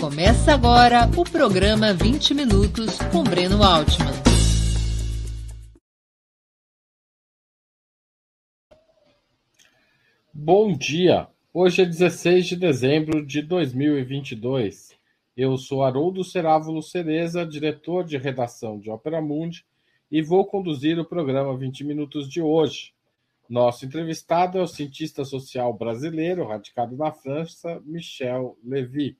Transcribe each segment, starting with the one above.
Começa agora o programa 20 Minutos com Breno Altman. Bom dia! Hoje é 16 de dezembro de 2022. Eu sou Haroldo Cerávulo Cereza, diretor de redação de Opera Mundi, e vou conduzir o programa 20 Minutos de hoje. Nosso entrevistado é o cientista social brasileiro, radicado na França, Michel Levy.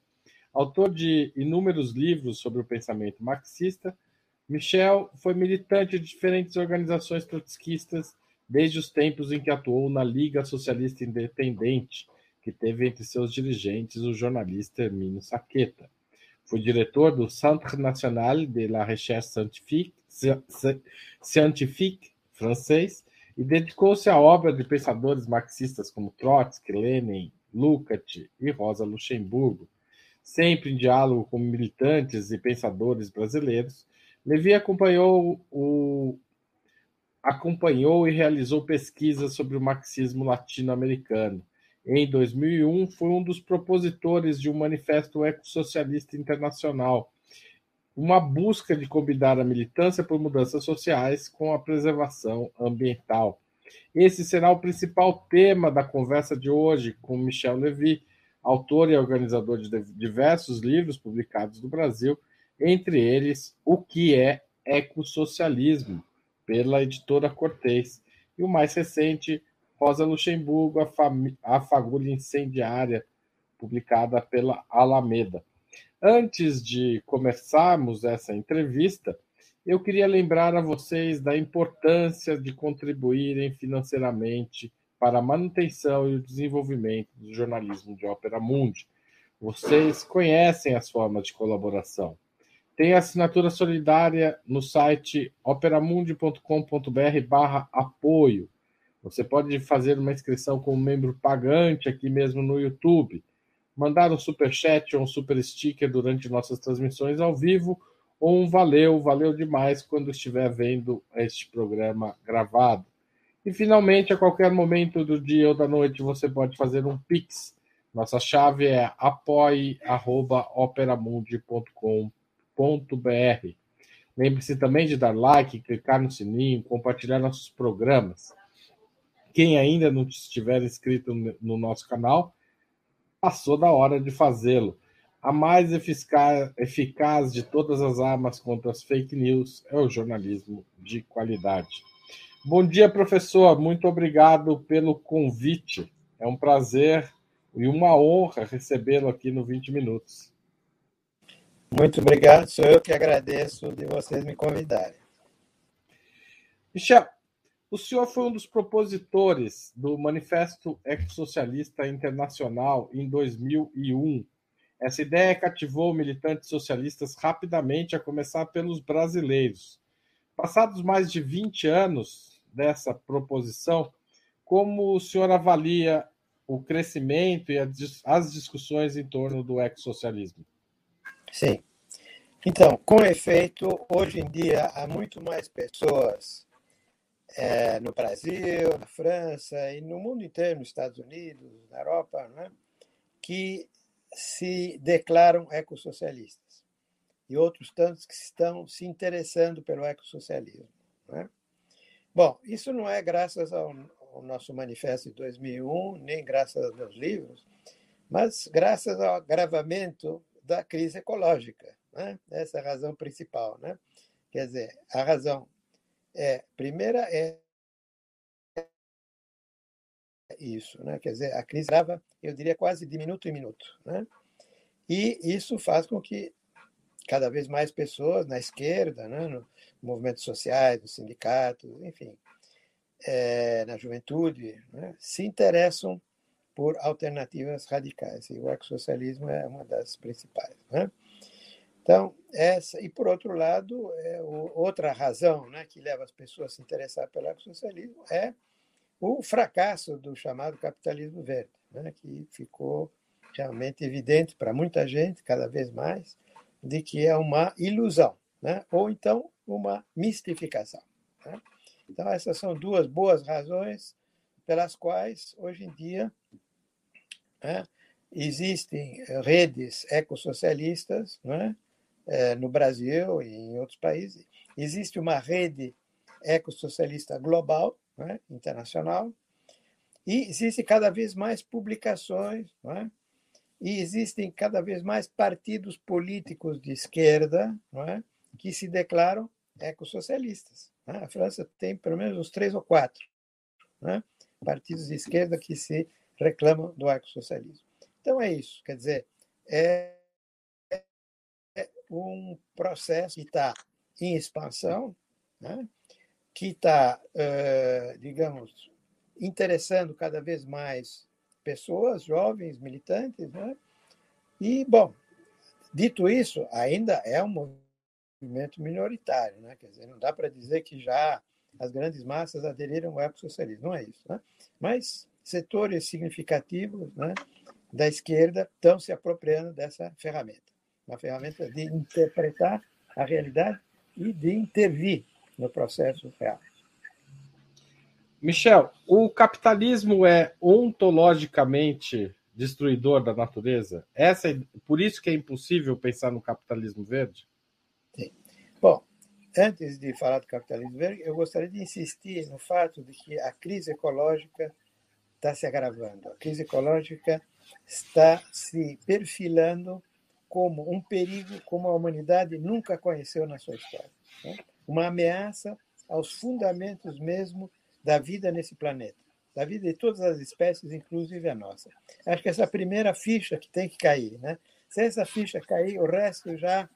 Autor de inúmeros livros sobre o pensamento marxista, Michel foi militante de diferentes organizações trotskistas desde os tempos em que atuou na Liga Socialista Independente, que teve entre seus dirigentes o jornalista Hermínio Saqueta. Foi diretor do Centre National de la Recherche Scientifique, Scientifique francês e dedicou-se à obra de pensadores marxistas como Trotsky, Lenin, Lukács e Rosa Luxemburgo. Sempre em diálogo com militantes e pensadores brasileiros, Levi acompanhou, o, acompanhou e realizou pesquisas sobre o marxismo latino-americano. Em 2001, foi um dos propositores de um manifesto ecossocialista internacional, uma busca de combinar a militância por mudanças sociais com a preservação ambiental. Esse será o principal tema da conversa de hoje com Michel Levy, autor e organizador de diversos livros publicados no Brasil, entre eles O que é Ecossocialismo, pela editora Cortez, e o mais recente, Rosa Luxemburgo, A Fagulha Incendiária, publicada pela Alameda. Antes de começarmos essa entrevista, eu queria lembrar a vocês da importância de contribuírem financeiramente para a manutenção e o desenvolvimento do jornalismo de Ópera Mundi. Vocês conhecem as formas de colaboração. Tem assinatura solidária no site operamundi.com.br barra apoio. Você pode fazer uma inscrição como membro pagante aqui mesmo no YouTube mandar um super chat ou um super sticker durante nossas transmissões ao vivo ou um valeu, valeu demais quando estiver vendo este programa gravado. E finalmente, a qualquer momento do dia ou da noite, você pode fazer um Pix. Nossa chave é apoie.operamundi.com.br. Lembre-se também de dar like, clicar no sininho, compartilhar nossos programas. Quem ainda não estiver inscrito no nosso canal, passou da hora de fazê-lo. A mais eficaz de todas as armas contra as fake news é o jornalismo de qualidade. Bom dia, professor. Muito obrigado pelo convite. É um prazer e uma honra recebê-lo aqui no 20 Minutos. Muito obrigado. Sou eu que agradeço de vocês me convidarem. Michel, o senhor foi um dos propositores do Manifesto Ecossocialista Internacional em 2001. Essa ideia cativou militantes socialistas rapidamente, a começar pelos brasileiros. Passados mais de 20 anos dessa proposição, como o senhor avalia o crescimento e as discussões em torno do ecossocialismo? Sim. Então, com efeito, hoje em dia há muito mais pessoas é, no Brasil, na França e no mundo inteiro, nos Estados Unidos, na Europa, né, que se declaram ecossocialistas e outros tantos que estão se interessando pelo ecossocialismo. Né? Bom, isso não é graças ao, ao nosso manifesto de 2001, nem graças aos meus livros, mas graças ao agravamento da crise ecológica. Né? Essa é a razão principal. Né? Quer dizer, a razão é, primeira é isso, né? Quer dizer, a crise grava, eu diria, quase de minuto em minuto, né? E isso faz com que cada vez mais pessoas na esquerda, né, no movimentos sociais, nos sindicatos, enfim, é, na juventude, né, se interessam por alternativas radicais. E o ecossocialismo é uma das principais. Né? Então, essa, e por outro lado, é, o, outra razão né, que leva as pessoas a se interessar pelo ecossocialismo é o fracasso do chamado capitalismo verde, né, que ficou realmente evidente para muita gente, cada vez mais, de que é uma ilusão, né, ou então uma mistificação. Né? Então, essas são duas boas razões pelas quais, hoje em dia, né, existem redes ecossocialistas não é? É, no Brasil e em outros países. Existe uma rede ecossocialista global, é? internacional, e existem cada vez mais publicações, é? E existem cada vez mais partidos políticos de esquerda é? que se declaram ecossocialistas. É? A França tem pelo menos uns três ou quatro é? partidos de esquerda que se reclamam do ecossocialismo. Então é isso, quer dizer, é, é um processo que está em expansão, né? que está, uh, digamos, interessando cada vez mais pessoas, jovens, militantes. Né? E, bom, dito isso, ainda é um movimento minoritário. Né? Quer dizer, não dá para dizer que já as grandes massas aderiram ao ecossocialismo, não é isso. Né? Mas setores significativos né, da esquerda estão se apropriando dessa ferramenta uma ferramenta de interpretar a realidade e de intervir no processo real. Michel, o capitalismo é ontologicamente destruidor da natureza? Essa é, por isso que é impossível pensar no capitalismo verde? Sim. Bom, antes de falar do capitalismo verde, eu gostaria de insistir no fato de que a crise ecológica está se agravando. A crise ecológica está se perfilando como um perigo como a humanidade nunca conheceu na sua história. Né? Uma ameaça aos fundamentos mesmo da vida nesse planeta, da vida de todas as espécies, inclusive a nossa. Acho que essa primeira ficha que tem que cair. Né? Se essa ficha cair, o resto já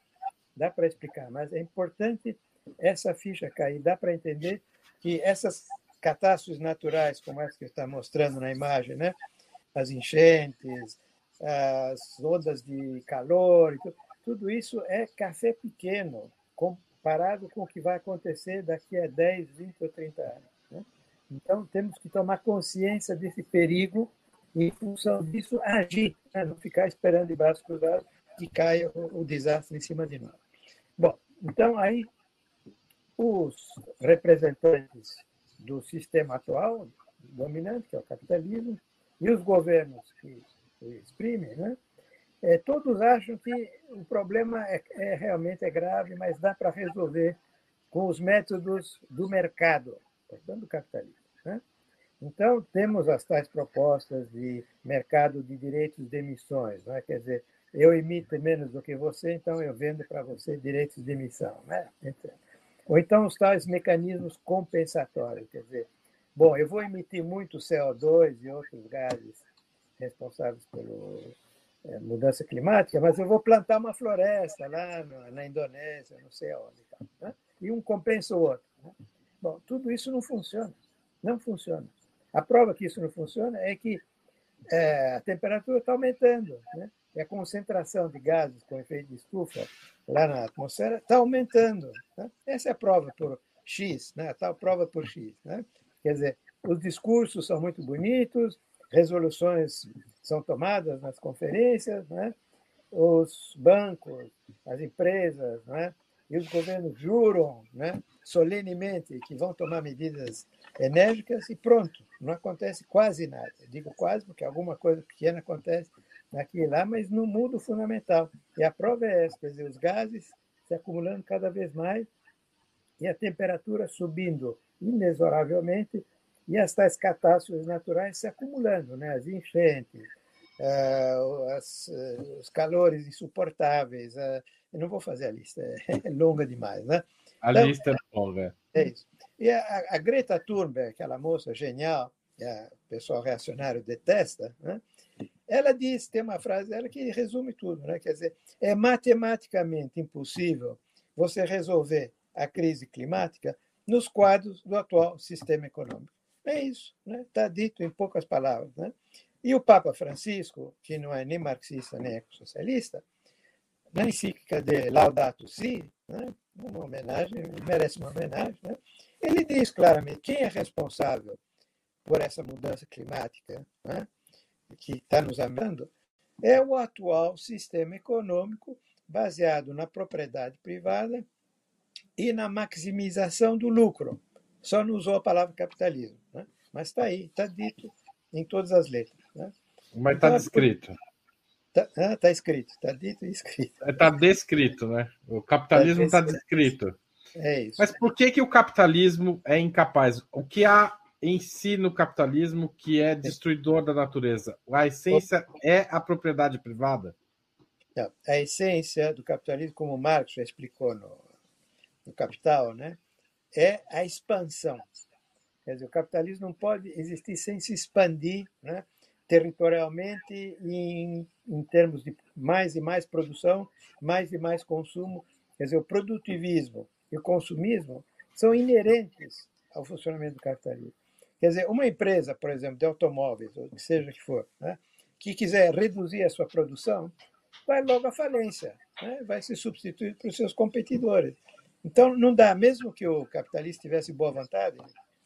dá para explicar, mas é importante essa ficha cair. Dá para entender que essas catástrofes naturais, como essa que está mostrando na imagem, né? as enchentes, as ondas de calor, tudo isso é café pequeno comparado com o que vai acontecer daqui a 10, 20 ou 30 anos. Então, temos que tomar consciência desse perigo e, em função disso, agir, né? não ficar esperando de braços cruzados que caia o, o desastre em cima de nós. Bom, então aí os representantes do sistema atual, dominante, que é o capitalismo, e os governos que exprimem, né? É, todos acham que o problema é, é realmente é grave, mas dá para resolver com os métodos do mercado, portanto, do capitalismo. Então, temos as tais propostas de mercado de direitos de emissões, né? quer dizer, eu emito menos do que você, então eu vendo para você direitos de emissão. Né? Ou então os tais mecanismos compensatórios, quer dizer, bom, eu vou emitir muito CO2 e outros gases responsáveis pela é, mudança climática, mas eu vou plantar uma floresta lá na, na Indonésia, não sei aonde. Né? E um compensa o outro. Né? Bom, tudo isso não funciona. Não funciona. A prova que isso não funciona é que é, a temperatura está aumentando, né? e a concentração de gases com efeito de estufa lá na atmosfera está aumentando. Né? Essa é a prova por X, né? a tal prova por X. Né? Quer dizer, os discursos são muito bonitos, resoluções são tomadas nas conferências, né? os bancos, as empresas né? e os governos juram né? Solenemente que vão tomar medidas enérgicas e pronto, não acontece quase nada. Eu digo quase porque alguma coisa pequena acontece aqui e lá, mas não muda o fundamental. E a prova é essa, quer dizer, os gases se acumulando cada vez mais e a temperatura subindo inexoravelmente e as tais catástrofes naturais se acumulando, né? as enchentes, uh, as, uh, os calores insuportáveis. Uh, eu não vou fazer a lista, é longa demais. Né? A então, lista é longa. É isso. E a, a Greta Thunberg, aquela moça genial, que o pessoal reacionário detesta, né? ela diz, tem uma frase dela que resume tudo, né? quer dizer, é matematicamente impossível você resolver a crise climática nos quadros do atual sistema econômico. É isso, está né? Tá dito em poucas palavras. Né? E o Papa Francisco, que não é nem marxista nem ecossocialista, na encíclica de Laudato Si, né? Uma homenagem, merece uma homenagem, né? ele diz claramente quem é responsável por essa mudança climática né? que está nos amando é o atual sistema econômico baseado na propriedade privada e na maximização do lucro só não usou a palavra capitalismo. Né? Mas está aí, está dito em todas as letras. Né? Mas está então, descrito. Está tá escrito, está dito e escrito. Está descrito, né? O capitalismo está tá descrito. É isso. Mas por que, que o capitalismo é incapaz? O que há em si no capitalismo que é destruidor da natureza? A essência é a propriedade privada? Não, a essência do capitalismo, como Marx já explicou no, no Capital, né, é a expansão. Quer dizer, o capitalismo não pode existir sem se expandir né, territorialmente em, em termos de mais e mais produção, mais e mais consumo. Quer dizer, o produtivismo e o consumismo são inerentes ao funcionamento do capitalismo. Quer dizer, uma empresa, por exemplo, de automóveis, ou seja que for, né, que quiser reduzir a sua produção, vai logo à falência, né, vai se substituir para os seus competidores. Então, não dá, mesmo que o capitalista tivesse boa vontade,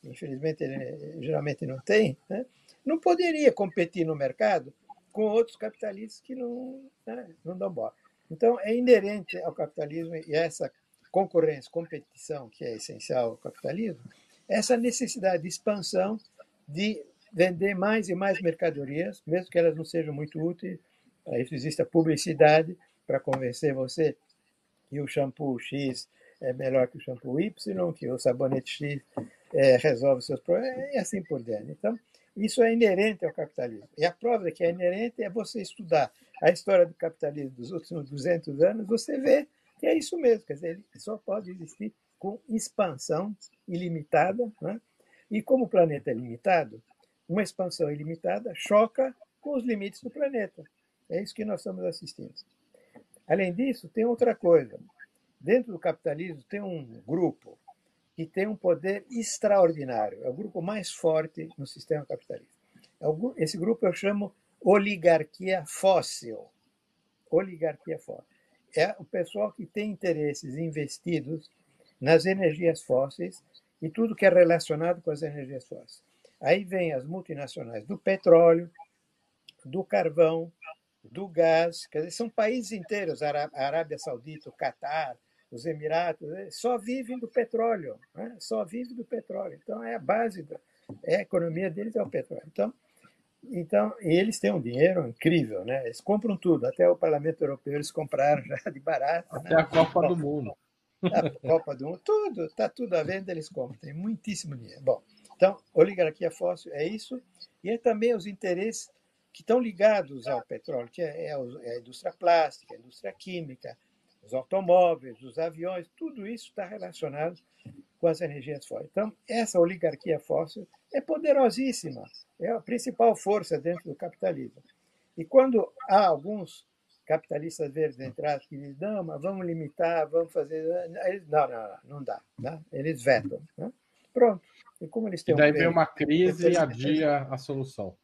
infelizmente ele geralmente não tem, né, não poderia competir no mercado com outros capitalistas que não, né, não dão bola. Então, é inerente ao capitalismo e essa concorrência, competição, que é essencial ao capitalismo, essa necessidade de expansão, de vender mais e mais mercadorias, mesmo que elas não sejam muito úteis. Para isso existe a publicidade para convencer você que o shampoo X é melhor que o shampoo Y, que o sabonete X é, resolve seus problemas, e assim por diante. Então, isso é inerente ao capitalismo. E a prova que é inerente é você estudar a história do capitalismo dos últimos 200 anos, você vê que é isso mesmo, quer dizer, ele só pode existir com expansão ilimitada, né? e como o planeta é limitado, uma expansão ilimitada choca com os limites do planeta. É isso que nós estamos assistindo. Além disso, tem outra coisa. Dentro do capitalismo tem um grupo que tem um poder extraordinário. É o grupo mais forte no sistema capitalista. É esse grupo eu chamo oligarquia fóssil. Oligarquia fóssil. É o pessoal que tem interesses investidos nas energias fósseis e tudo que é relacionado com as energias fósseis. Aí vem as multinacionais do petróleo, do carvão, do gás, quer dizer, são países inteiros, a Arábia Saudita, o Catar, os Emiratos, né, só vivem do petróleo, né? só vivem do petróleo. Então, é a base, da, é a economia deles é o petróleo. Então, então, eles têm um dinheiro incrível, né? Eles compram tudo, até o Parlamento Europeu eles compraram já de barato. Até né? a Copa Bom, do Mundo. A Copa do Mundo, tudo, está tudo à venda, eles compram, tem muitíssimo dinheiro. Bom, então, oligarquia fóssil é isso, e é também os interesses que estão ligados ao petróleo, que é, é a indústria plástica, a indústria química, os automóveis, os aviões, tudo isso está relacionado com as energias fósseis. Então, essa oligarquia fóssil é poderosíssima, é a principal força dentro do capitalismo. E quando há alguns capitalistas verdes entrados que dizem, não, mas vamos limitar, vamos fazer. Eles, não, não, não, não dá. Né? Eles vetam. Né? Pronto. E como eles têm e daí um vem uma crise e adia a solução.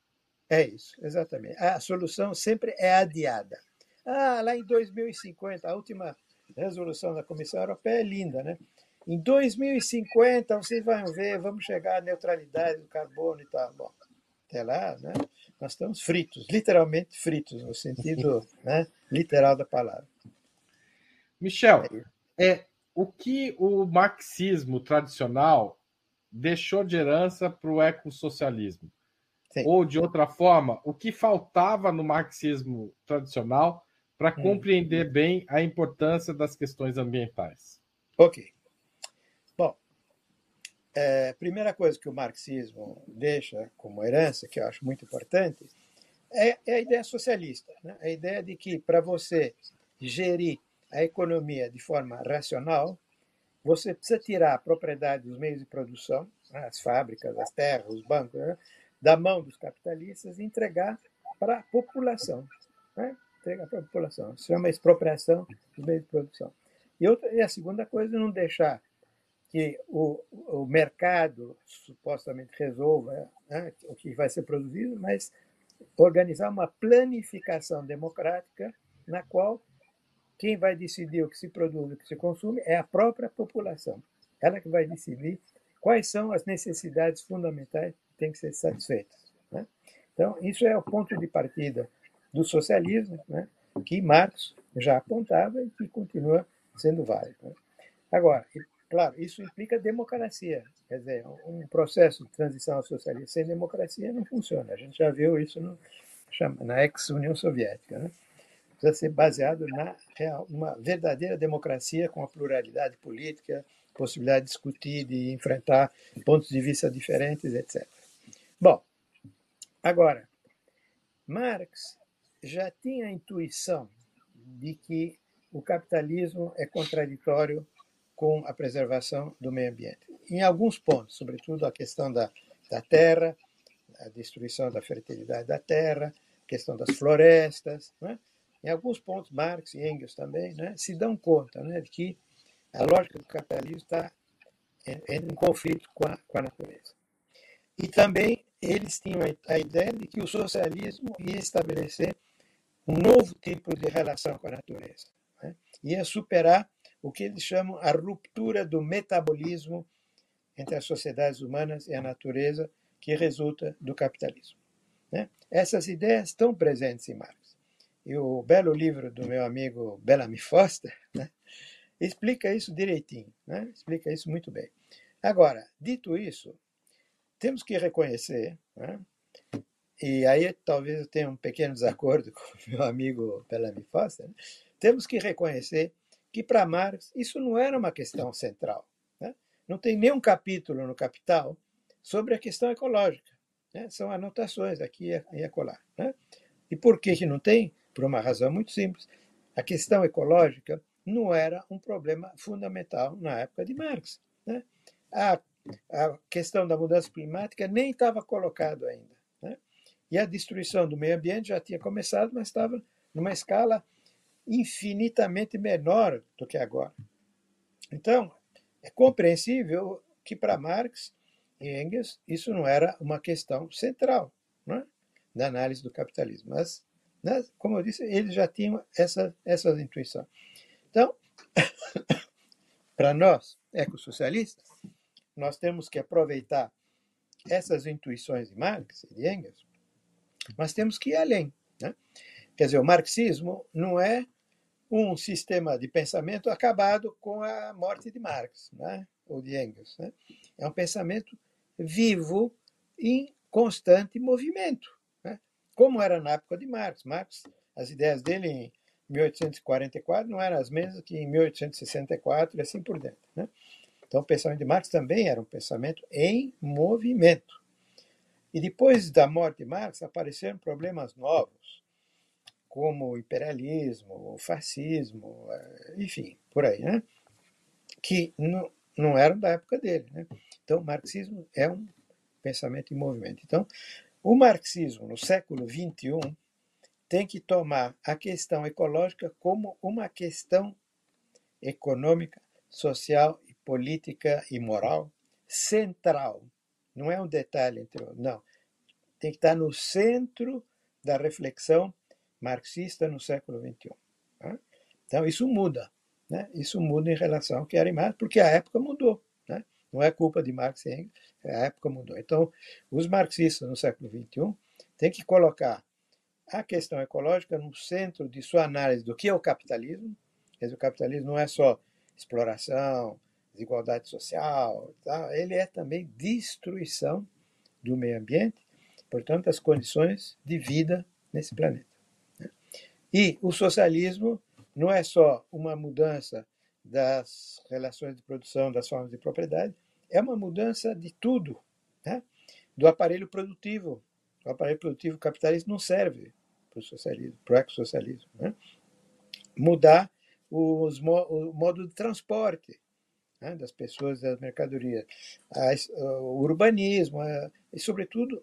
É isso, exatamente. A solução sempre é adiada. Ah, lá em 2050, a última resolução da Comissão Europeia é linda, né? Em 2050, vocês vão ver, vamos chegar à neutralidade do carbono e tal. Bom, até lá, né? nós estamos fritos, literalmente fritos, no sentido né, literal da palavra. Michel, é, o que o marxismo tradicional deixou de herança para o ecossocialismo? Sim. Ou, de outra forma, o que faltava no marxismo tradicional para hum. compreender bem a importância das questões ambientais? Ok. É, primeira coisa que o marxismo deixa como herança, que eu acho muito importante, é, é a ideia socialista. Né? A ideia de que para você gerir a economia de forma racional, você precisa tirar a propriedade dos meios de produção, né? as fábricas, as terras, os bancos, né? da mão dos capitalistas e entregar para a população. Né? Entregar para a população. Isso chama expropriação dos meios de produção. E, outra, e a segunda coisa é não deixar que o, o mercado supostamente resolva né, o que vai ser produzido, mas organizar uma planificação democrática na qual quem vai decidir o que se produz e o que se consome é a própria população. Ela que vai decidir quais são as necessidades fundamentais que têm que ser satisfeitas. Né? Então, isso é o ponto de partida do socialismo, né, que Marx já apontava e que continua sendo válido. Né? Agora, Claro, isso implica democracia. Quer dizer, um processo de transição ao socialismo sem democracia não funciona. A gente já viu isso no, na ex-União Soviética. Né? precisa ser baseado na real, uma verdadeira democracia com a pluralidade política, possibilidade de discutir, de enfrentar pontos de vista diferentes, etc. Bom, agora, Marx já tinha a intuição de que o capitalismo é contraditório com a preservação do meio ambiente. Em alguns pontos, sobretudo a questão da, da terra, a destruição da fertilidade da terra, a questão das florestas. Né? Em alguns pontos, Marx e Engels também né, se dão conta né, de que a lógica do capitalismo está em, em conflito com a, com a natureza. E também eles tinham a ideia de que o socialismo ia estabelecer um novo tipo de relação com a natureza. Né? Ia superar o que eles chamam a ruptura do metabolismo entre as sociedades humanas e a natureza que resulta do capitalismo. Né? Essas ideias estão presentes em Marx. E o belo livro do meu amigo Bellamy Foster né, explica isso direitinho, né? explica isso muito bem. Agora, dito isso, temos que reconhecer, né, e aí talvez eu tenha um pequeno desacordo com o meu amigo Bellamy Foster, né, temos que reconhecer que para Marx isso não era uma questão central. Né? Não tem nenhum capítulo no Capital sobre a questão ecológica. Né? São anotações aqui e acolá. Né? E por que, que não tem? Por uma razão muito simples. A questão ecológica não era um problema fundamental na época de Marx. Né? A, a questão da mudança climática nem estava colocado ainda. E a destruição do meio ambiente já tinha começado, mas estava numa escala infinitamente menor do que agora. Então, é compreensível que para Marx e Engels isso não era uma questão central né, análise do capitalismo. Mas, né, como eu disse, eles já tinham essa, essas intuições. Então, para nós, ecossocialistas, nós temos que aproveitar essas intuições de Marx e de Engels, mas temos que ir além. Né? Quer dizer, o marxismo não é um sistema de pensamento acabado com a morte de Marx, né? ou de Engels. Né? É um pensamento vivo em constante movimento, né? como era na época de Marx. Marx, as ideias dele em 1844 não eram as mesmas que em 1864 e assim por dentro. Né? Então, o pensamento de Marx também era um pensamento em movimento. E depois da morte de Marx apareceram problemas novos como o imperialismo, o fascismo, eh, enfim, por aí, né? que não, não eram da época dele. Né? Então, o marxismo é um pensamento em movimento. Então, o marxismo no século XXI tem que tomar a questão ecológica como uma questão econômica, social, política e moral central. Não é um detalhe entre não. Tem que estar no centro da reflexão marxista no século XXI. Né? Então, isso muda. Né? Isso muda em relação ao que era Marx, porque a época mudou. Né? Não é culpa de Marx e Engels, a época mudou. Então, os marxistas no século XXI têm que colocar a questão ecológica no centro de sua análise do que é o capitalismo. Dizer, o capitalismo não é só exploração, desigualdade social, tá? ele é também destruição do meio ambiente, portanto, as condições de vida nesse planeta. E o socialismo não é só uma mudança das relações de produção, das formas de propriedade, é uma mudança de tudo, né? do aparelho produtivo. O aparelho produtivo capitalista não serve para o socialismo, para o ecossocialismo. Né? Mudar os, o modo de transporte né? das pessoas, das mercadorias, o urbanismo, e, sobretudo,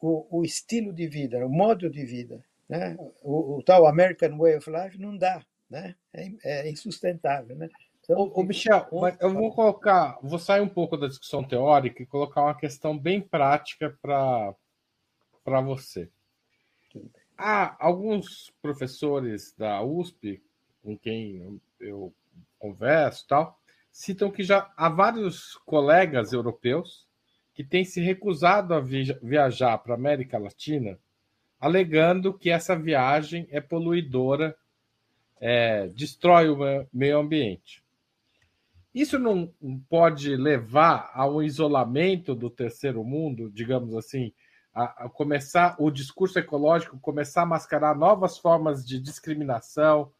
o, o estilo de vida, o modo de vida. Né? O, o, tal American Way of Life não dá, né? é, é insustentável. Né? Então, ô, ô Michel, eu vou colocar, vou sair um pouco da discussão teórica e colocar uma questão bem prática para você. Há alguns professores da USP com quem eu converso tal, citam que já há vários colegas europeus que têm se recusado a viajar para a América Latina alegando que essa viagem é poluidora, é, destrói o meio ambiente. Isso não pode levar a um isolamento do terceiro mundo, digamos assim, a, começar o discurso ecológico começar a mascarar novas formas de discriminação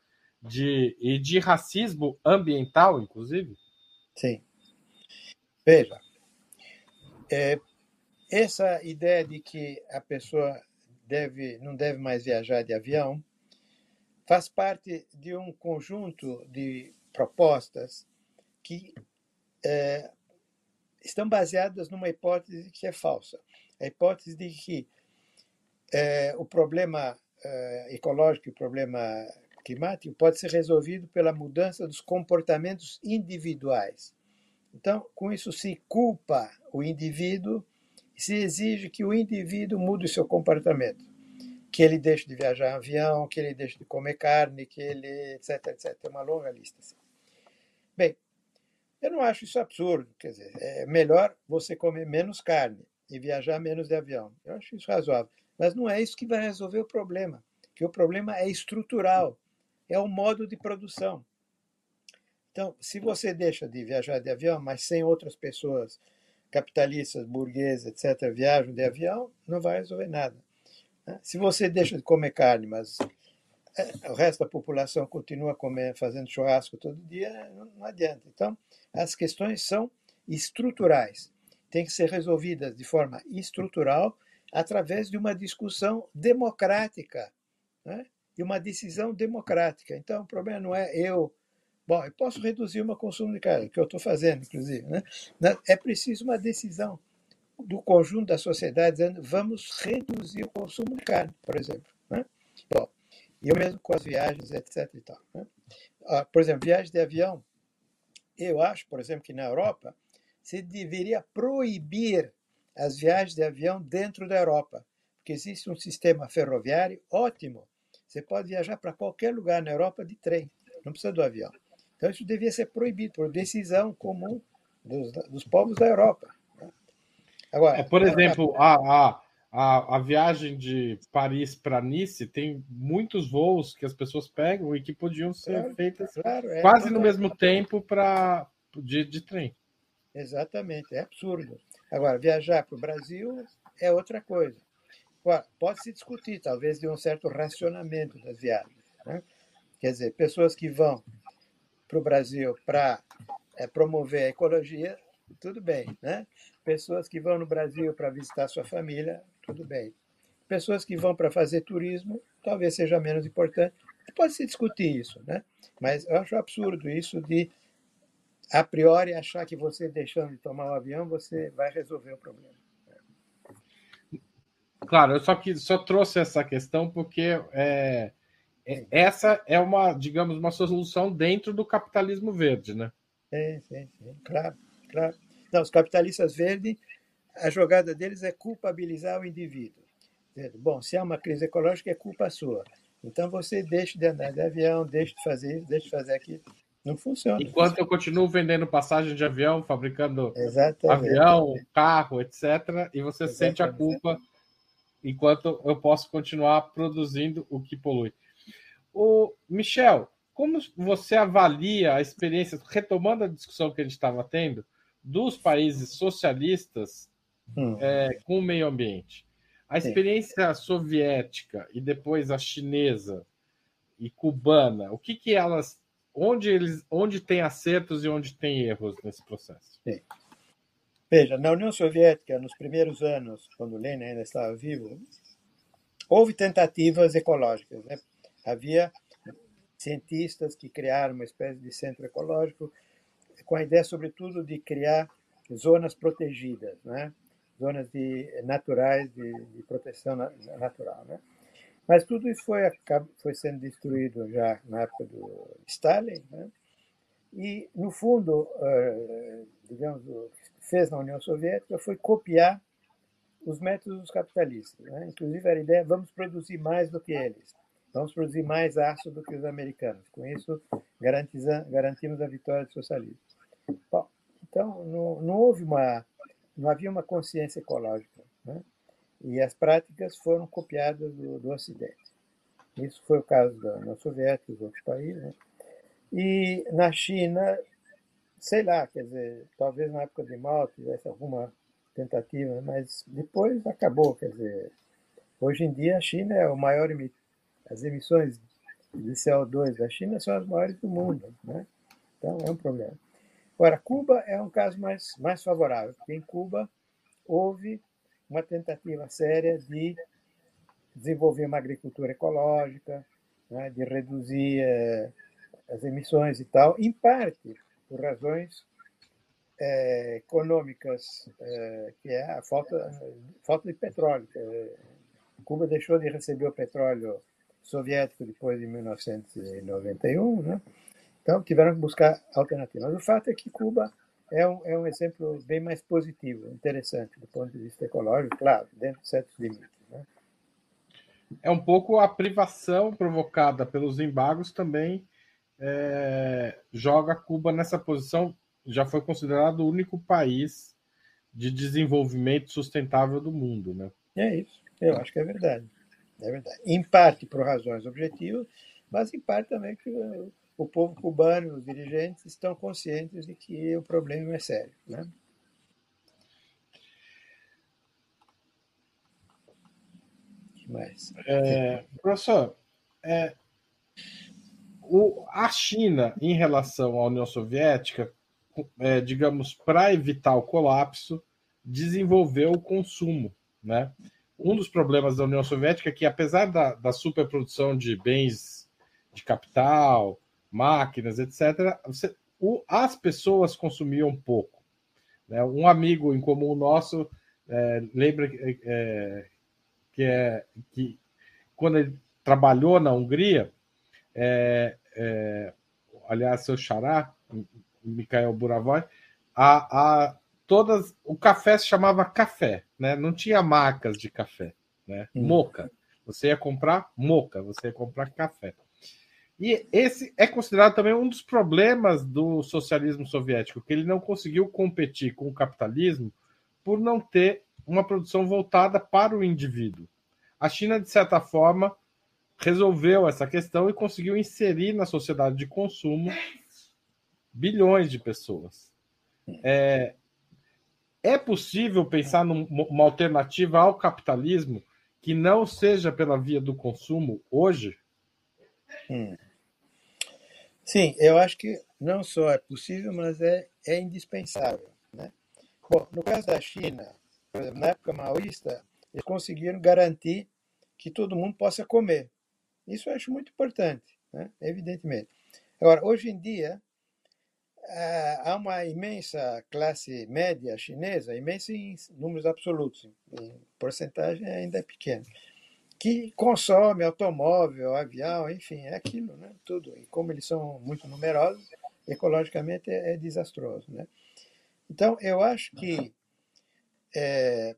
de, e de racismo ambiental, inclusive? Sim. Veja, é, essa ideia de que a pessoa deve, não deve mais viajar de avião faz parte de um conjunto de propostas que é, estão baseadas numa hipótese que é falsa. A hipótese de que é, o problema é, ecológico o problema pode ser resolvido pela mudança dos comportamentos individuais. Então, com isso se culpa o indivíduo e se exige que o indivíduo mude o seu comportamento. Que ele deixe de viajar em avião, que ele deixe de comer carne, que ele, etc, etc. É uma longa lista. Assim. Bem, eu não acho isso absurdo. Quer dizer, é melhor você comer menos carne e viajar menos de avião. Eu acho isso razoável. Mas não é isso que vai resolver o problema. Que o problema é estrutural, é o modo de produção. Então, se você deixa de viajar de avião, mas sem outras pessoas capitalistas, burgueses, etc., viajam de avião, não vai resolver nada. Né? Se você deixa de comer carne, mas é, o resto da população continua comendo, fazendo churrasco todo dia, não adianta. Então, as questões são estruturais. Têm que ser resolvidas de forma estrutural através de uma discussão democrática, né? De uma decisão democrática. Então, o problema não é eu. Bom, eu posso reduzir o meu consumo de carne, que eu estou fazendo, inclusive. Né? É preciso uma decisão do conjunto da sociedade dizendo vamos reduzir o consumo de carne, por exemplo. Né? Bom, e eu mesmo com as viagens, etc. E tal, né? ah, por exemplo, viagem de avião, eu acho, por exemplo, que na Europa se deveria proibir as viagens de avião dentro da Europa, porque existe um sistema ferroviário ótimo. Você pode viajar para qualquer lugar na Europa de trem, não precisa do avião. Então isso devia ser proibido por decisão comum dos, dos povos da Europa. Né? Agora, é, por exemplo, a, a, a, a viagem de Paris para Nice tem muitos voos que as pessoas pegam e que podiam ser claro, feitas claro, é, quase no mesmo tempo para de, de trem. Exatamente, é absurdo. Agora, viajar para o Brasil é outra coisa. Pode-se discutir, talvez, de um certo racionamento das viagens. Né? Quer dizer, pessoas que vão para o Brasil para é, promover a ecologia, tudo bem. Né? Pessoas que vão no Brasil para visitar sua família, tudo bem. Pessoas que vão para fazer turismo, talvez seja menos importante. Pode se discutir isso, né? Mas eu acho absurdo isso de a priori achar que você deixando de tomar o avião você vai resolver o problema. Claro, eu só que só trouxe essa questão porque é, é, essa é uma, digamos, uma solução dentro do capitalismo verde, né? Sim, sim, sim. claro, claro. Não, os capitalistas verdes a jogada deles é culpabilizar o indivíduo. Bom, se há uma crise ecológica, é culpa sua. Então você deixa de andar de avião, deixa de fazer isso, deixa de fazer aquilo. Não funciona. Enquanto eu continuo vendendo passagem de avião, fabricando Exatamente. avião, carro, etc., e você Exatamente. sente a culpa enquanto eu posso continuar produzindo o que polui. O Michel, como você avalia a experiência, retomando a discussão que a gente estava tendo, dos países socialistas hum. é, com o meio ambiente. A experiência Sim. soviética e depois a chinesa e cubana, o que, que elas. Onde, eles, onde tem acertos e onde tem erros nesse processo? Sim. Veja, na União Soviética, nos primeiros anos, quando Lenin ainda estava vivo, houve tentativas ecológicas. Né? Havia cientistas que criaram uma espécie de centro ecológico com a ideia, sobretudo, de criar zonas protegidas, né? zonas de, naturais de, de proteção natural. Né? Mas tudo isso foi, foi sendo destruído já na época do Stalin. Né? E, no fundo, uh, digamos, o fez na União Soviética foi copiar os métodos dos capitalistas. Né? Inclusive, a ideia vamos produzir mais do que eles. Vamos produzir mais aço do que os americanos. Com isso, garantimos a vitória do socialismo. Bom, então, não, não houve uma não havia uma consciência ecológica. Né? E as práticas foram copiadas do, do Ocidente. Isso foi o caso da União Soviética e dos outros países. Né? E na China, sei lá, quer dizer, talvez na época de Mao tivesse alguma tentativa, mas depois acabou. Quer dizer, hoje em dia a China é o maior as emissões de CO2 da China são as maiores do mundo, né? Então é um problema. Agora, Cuba é um caso mais mais favorável, porque em Cuba houve uma tentativa séria de desenvolver uma agricultura ecológica, né, de reduzir eh, as emissões e tal, em parte por razões é, econômicas, é, que é a falta, falta de petróleo. Cuba deixou de receber o petróleo soviético depois de 1991, né? então tiveram que buscar alternativas. O fato é que Cuba é um, é um exemplo bem mais positivo, interessante do ponto de vista ecológico, claro, dentro de certos limites. Né? É um pouco a privação provocada pelos embargos também é, joga Cuba nessa posição já foi considerado o único país de desenvolvimento sustentável do mundo, né? É isso. Eu acho que é verdade. É verdade. Em parte por razões objetivas, mas em parte também que o, povo cubano, os dirigentes, estão conscientes de que o problema é sério, né? que mais? É, professor, é, o, a China, em relação à União Soviética, é, digamos, para evitar o colapso, desenvolveu o consumo. Né? Um dos problemas da União Soviética é que, apesar da, da superprodução de bens de capital, máquinas, etc., você, o, as pessoas consumiam pouco. Né? Um amigo em comum nosso é, lembra é, que, é, que quando ele trabalhou na Hungria, é, é, aliás, seu xará, Mikhail Buravoy, a, a, todas, o café se chamava café, né? não tinha marcas de café. Né? Hum. Moca. Você ia comprar moca, você ia comprar café. E esse é considerado também um dos problemas do socialismo soviético, que ele não conseguiu competir com o capitalismo por não ter uma produção voltada para o indivíduo. A China, de certa forma, resolveu essa questão e conseguiu inserir na sociedade de consumo bilhões de pessoas. É, é possível pensar numa alternativa ao capitalismo que não seja pela via do consumo hoje? Hum. Sim, eu acho que não só é possível, mas é, é indispensável. Né? Bom, no caso da China, na época maoísta, eles conseguiram garantir que todo mundo possa comer. Isso eu acho muito importante, né? evidentemente. Agora, hoje em dia, eh, há uma imensa classe média chinesa, imensa em números absolutos, em porcentagem ainda é pequena, que consome automóvel, avião, enfim, é aquilo, né? tudo. E como eles são muito numerosos, ecologicamente é, é desastroso. Né? Então, eu acho que é,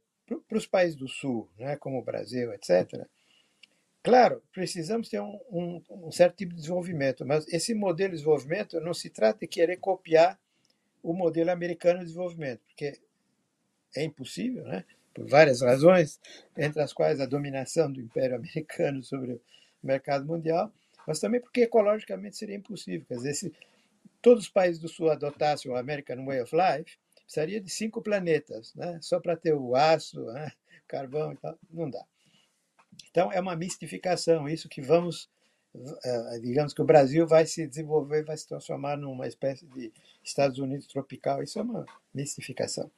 para os países do Sul, né, como o Brasil, etc., Claro, precisamos ter um, um, um, certo tipo de desenvolvimento, mas esse modelo de desenvolvimento não se trata de querer copiar o modelo americano de desenvolvimento, porque é impossível, né? por várias razões, entre as quais a dominação do Império Americano sobre o mercado mundial, mas também porque ecologicamente seria impossível. Quer dizer, se todos os países do Sul adotassem o American Way of Life, precisaria de cinco planetas, né? só para ter o aço, né? carvão e tal, não dá. Então, é uma mistificação, isso que vamos, eh, digamos que o Brasil vai se desenvolver, vai se transformar numa espécie de Estados Unidos tropical, isso é uma mistificação.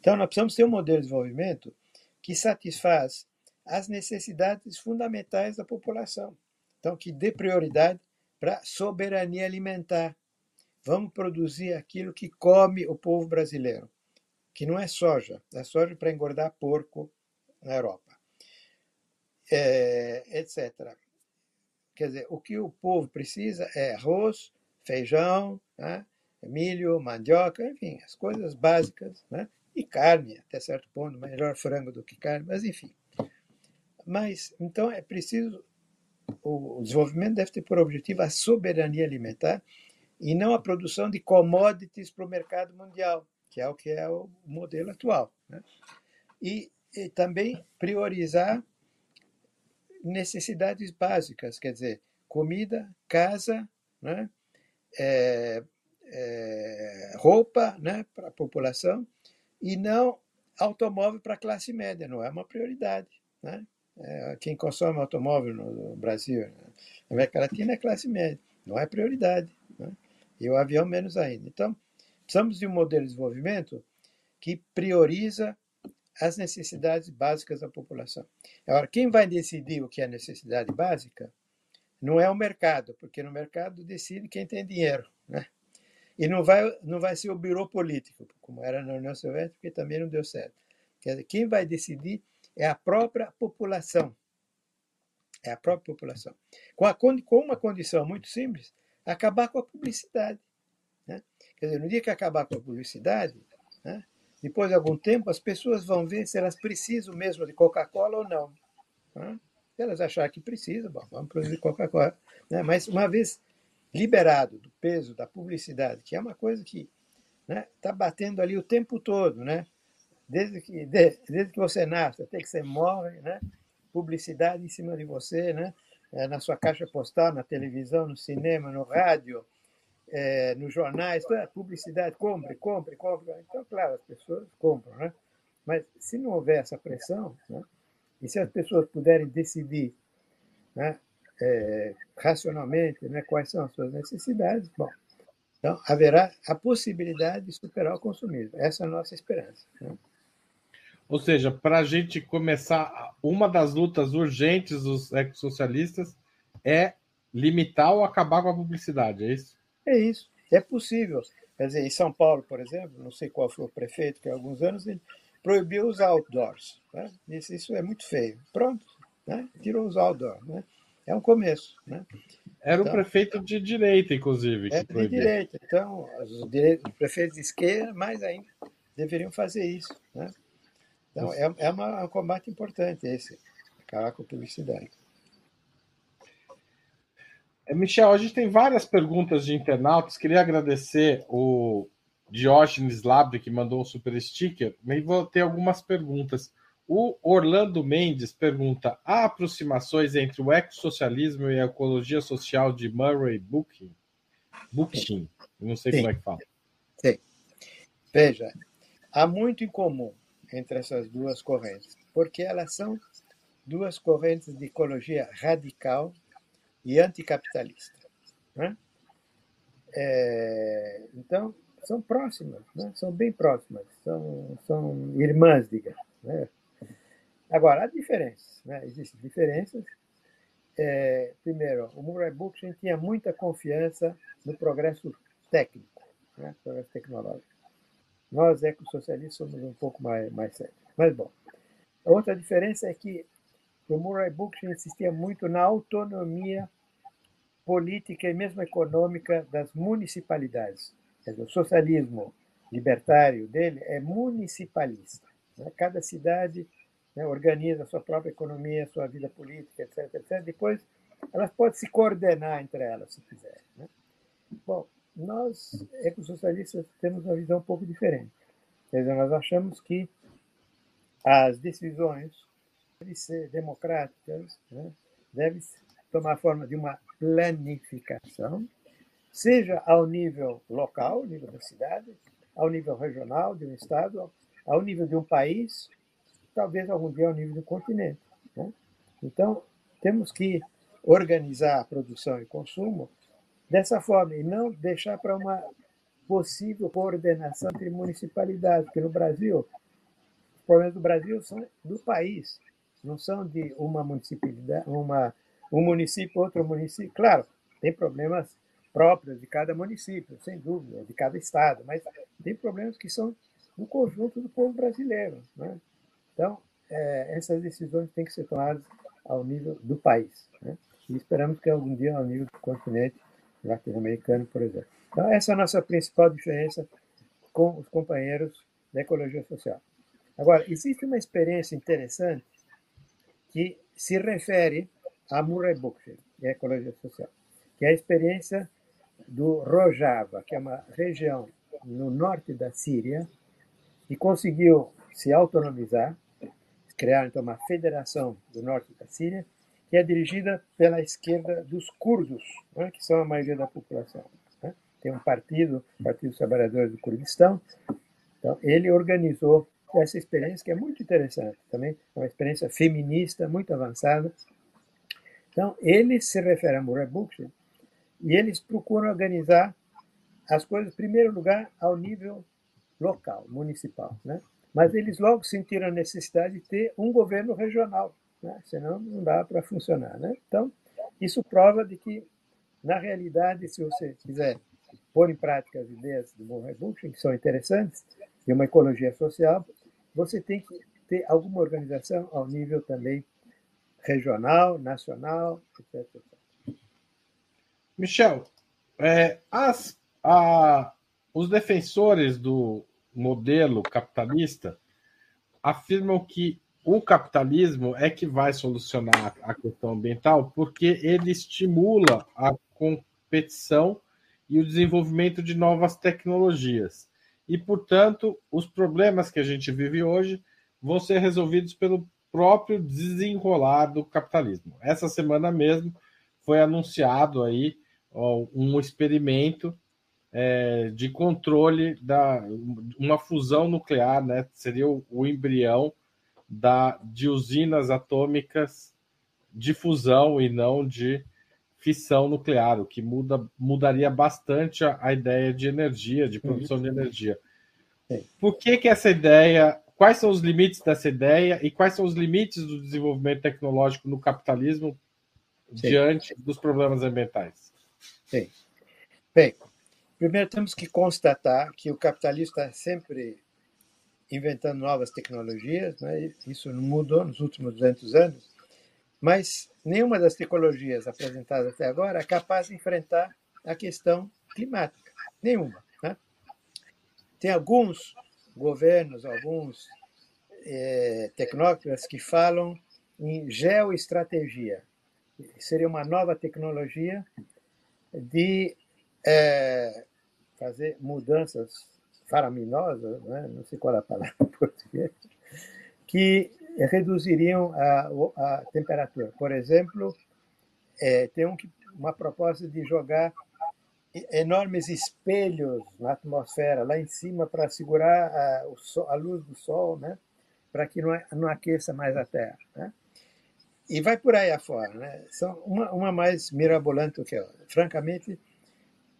Então, nós precisamos ter um modelo de desenvolvimento que satisfaz as necessidades fundamentais da população. Então, que dê prioridade para soberania alimentar. Vamos produzir aquilo que come o povo brasileiro, que não é soja, é soja para engordar porco na Europa é, etc. Quer dizer, o que o povo precisa é arroz, feijão, né? milho, mandioca, enfim, as coisas básicas, né? e carne, até certo ponto, melhor frango do que carne, mas enfim. Mas, então, é preciso, o desenvolvimento deve ter por objetivo a soberania alimentar e não a produção de commodities para o mercado mundial, que é o que é o modelo atual. Né? E, e também priorizar necessidades básicas, quer dizer, comida, casa, né? É, é, roupa né, para a população, e não automóvel para a classe média, não é uma prioridade. Né? É, quem consome automóvel no Brasil, na América Latina, é classe média, não é prioridade. Né? E o avião menos ainda. Então, precisamos de um modelo de desenvolvimento que prioriza as necessidades básicas da população. Agora, quem vai decidir o que é necessidade básica não é o mercado, porque no mercado decide quem tem dinheiro. Né? E não vai, não vai ser o birô político, como era na União Soviética, porque também não deu certo. Quer dizer, quem vai decidir é a própria população. É a própria população. Com, a, com uma condição muito simples, acabar com a publicidade. Né? Quer dizer, no dia que acabar com a publicidade, né, depois de algum tempo, as pessoas vão ver se elas precisam mesmo de Coca-Cola ou não. Se elas acharem que precisam, bom, vamos produzir Coca-Cola. Né? Mas uma vez liberado do peso da publicidade, que é uma coisa que está né, tá batendo ali o tempo todo, né? Desde que, desde que você nasce até que você morre, né? Publicidade em cima de você, né? É, na sua caixa postal, na televisão, no cinema, no rádio, é, nos jornais, toda publicidade, compre, compre, compre. Então, claro, as pessoas compram, né? Mas se não houver essa pressão, né? e se as pessoas puderem decidir né, é, racionalmente né, quais são as suas necessidades, bom, então haverá a possibilidade de superar o consumismo. Essa é a nossa esperança. Né? Ou seja, para a gente começar, uma das lutas urgentes dos ecossocialistas é limitar ou acabar com a publicidade, é isso? É isso, é possível. Quer dizer, em São Paulo, por exemplo, não sei qual foi o prefeito que há alguns anos ele proibiu os outdoors. Né? Disse, isso é muito feio. Pronto, né? tirou os outdoors. Né? É um começo. Né? Era então, um prefeito de direita, inclusive. É de direita. Então, os, direitos, os prefeitos de esquerda, mais ainda, deveriam fazer isso. Né? Então, é, é, uma, um combate importante esse, acabar com a publicidade. É, Michel, a gente tem várias perguntas de internautas. Queria agradecer o Diógenes Labre, que mandou um super sticker, vou ter algumas perguntas. O Orlando Mendes pergunta: há aproximações entre o ecossocialismo e a ecologia social de Murray Bookchin? Bookchin, não sei Sim. como é que fala. Sim. Veja, há muito em comum entre essas duas correntes, porque elas são duas correntes de ecologia radical e anticapitalista. Né? É, então, são próximas, né? são bem próximas, são, são irmãs, digamos. Né? Agora, há diferenças, né? existem diferenças. É, primeiro, o Murray Bookchin tinha muita confiança no progresso técnico, né? progresso tecnológico. Nós, ecossocialistas, somos um pouco mais, mais sérios. Mas, bom, a outra diferença é que o Murray Bookchin insistia muito na autonomia política e mesmo econômica das municipalidades. O socialismo libertário dele é municipalista. Né? Cada cidade né, organiza a sua própria economia, sua vida política, etc, etc. Depois, elas podem se coordenar entre elas, se quiserem. Né? Bom, nós, ecossocialistas, temos uma visão um pouco diferente. Quer dizer, nós achamos que as decisões devem ser democráticas, né? devem tomar a forma de uma planificação, seja ao nível local, nível da cidade, ao nível regional, de um estado, ao nível de um país, talvez algum dia ao nível um continente. Né? Então, temos que organizar a produção e consumo dessa forma e não deixar para uma possível coordenação entre municipalidades, porque no Brasil, os problemas do Brasil são do país, não são de uma municipalidade, uma, um município, outro município. Claro, tem problemas próprias de cada município, sem dúvida, de cada estado, mas tem problemas que são do conjunto do povo brasileiro. Né? Então, é, essas decisões têm que ser tomadas ao nível do país. Né? E esperamos que algum dia ao nível do continente latino-americano, por exemplo. Então, essa é a nossa principal diferença com os companheiros da ecologia social. Agora, existe uma experiência interessante que se refere a Murray Bookchin a ecologia social, que é a experiência do Rojava, que é uma região no norte da Síria, e conseguiu se autonomizar, criar então uma federação do norte da Síria, que é dirigida pela esquerda dos curdos, né, que são a maioria da população. Né? Tem um partido, o Partido dos do Kurdistão, então ele organizou essa experiência que é muito interessante também, é uma experiência feminista muito avançada. Então, eles se referem a Murray Bookchin e eles procuram organizar as coisas, em primeiro lugar, ao nível local, municipal. Né? Mas eles logo sentiram a necessidade de ter um governo regional, né? senão não dá para funcionar. Né? Então, isso prova de que, na realidade, se você quiser pôr em prática as ideias do Murray Bookchin, que são interessantes, de uma ecologia social, você tem que ter alguma organização ao nível também regional, nacional, etc. Michel, é, as, a, os defensores do modelo capitalista afirmam que o capitalismo é que vai solucionar a questão ambiental porque ele estimula a competição e o desenvolvimento de novas tecnologias. E, portanto, os problemas que a gente vive hoje vão ser resolvidos pelo próprio desenrolar do capitalismo. Essa semana mesmo foi anunciado aí ó, um experimento é, de controle da uma fusão nuclear, né? Seria o, o embrião da, de usinas atômicas de fusão e não de fissão nuclear, o que muda, mudaria bastante a, a ideia de energia, de produção uhum. de energia. Por que, que essa ideia, quais são os limites dessa ideia e quais são os limites do desenvolvimento tecnológico no capitalismo Sim. diante dos problemas ambientais? Sim. Bem, primeiro temos que constatar que o capitalismo está sempre inventando novas tecnologias, né? isso não mudou nos últimos 200 anos, mas nenhuma das tecnologias apresentadas até agora é capaz de enfrentar a questão climática. Nenhuma. Né? Tem alguns governos, alguns é, tecnócratas que falam em geoestratégia. Seria uma nova tecnologia de é, fazer mudanças faraminosas, né? não sei qual é a palavra em português, que reduziriam a, a temperatura. Por exemplo, é, tem um, uma proposta de jogar enormes espelhos na atmosfera lá em cima para segurar a, a, luz do sol, né? para que não, não aqueça mais a Terra. Né? E vai por aí afora. Né? São uma, uma mais mirabolante do que a outra. Francamente,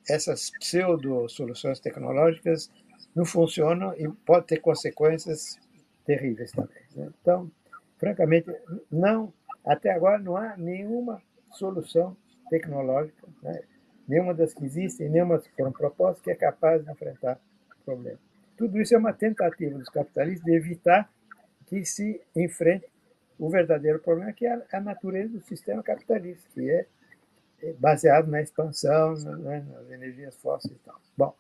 essas pseudo-soluções tecnológicas não funcionam e pode ter consequências terríveis também. Né? Então, francamente, não, até agora não há nenhuma solução tecnológica, né? Nenhuma das que existem, nenhuma que foram propostas que é capaz de enfrentar o problema. Tudo isso é uma tentativa dos capitalistas de evitar que se enfrente o verdadeiro problema, que é a natureza do sistema capitalista, que é baseado na expansão, né, nas energias fósseis e tal. Bom,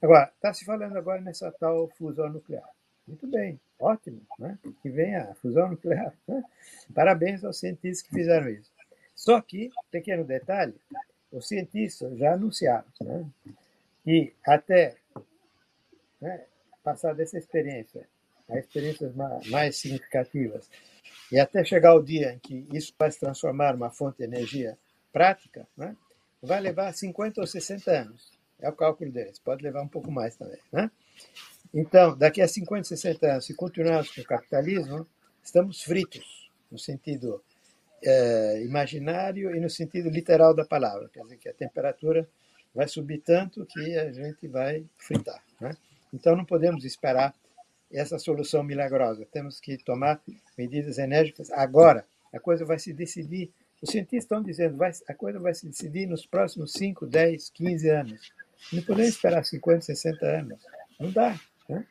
agora, está se falando agora nessa tal fusão nuclear. Muito bem, ótimo, né? que venha a fusão nuclear. Né? Parabéns aos cientistas que fizeram isso. Só que, pequeno detalhe, os cientistas já anunciaram né, que até né, passar dessa experiência, as experiências mais significativas, e até chegar o dia em que isso vai se transformar numa fonte de energia prática, né, vai levar 50 ou 60 anos. É o cálculo deles. Pode levar um pouco mais também. Né? Então, daqui a 50, 60 anos, se continuarmos com o capitalismo, estamos fritos, no sentido é, imaginário e no sentido literal da palavra. Quer dizer, que a temperatura vai subir tanto que a gente vai fritar. Né? Então, não podemos esperar essa solução milagrosa. Temos que tomar medidas enérgicas agora. A coisa vai se decidir. Os cientistas estão dizendo vai, a coisa vai se decidir nos próximos 5, 10, 15 anos. Não podemos esperar 50, 60 anos. Não dá. Né?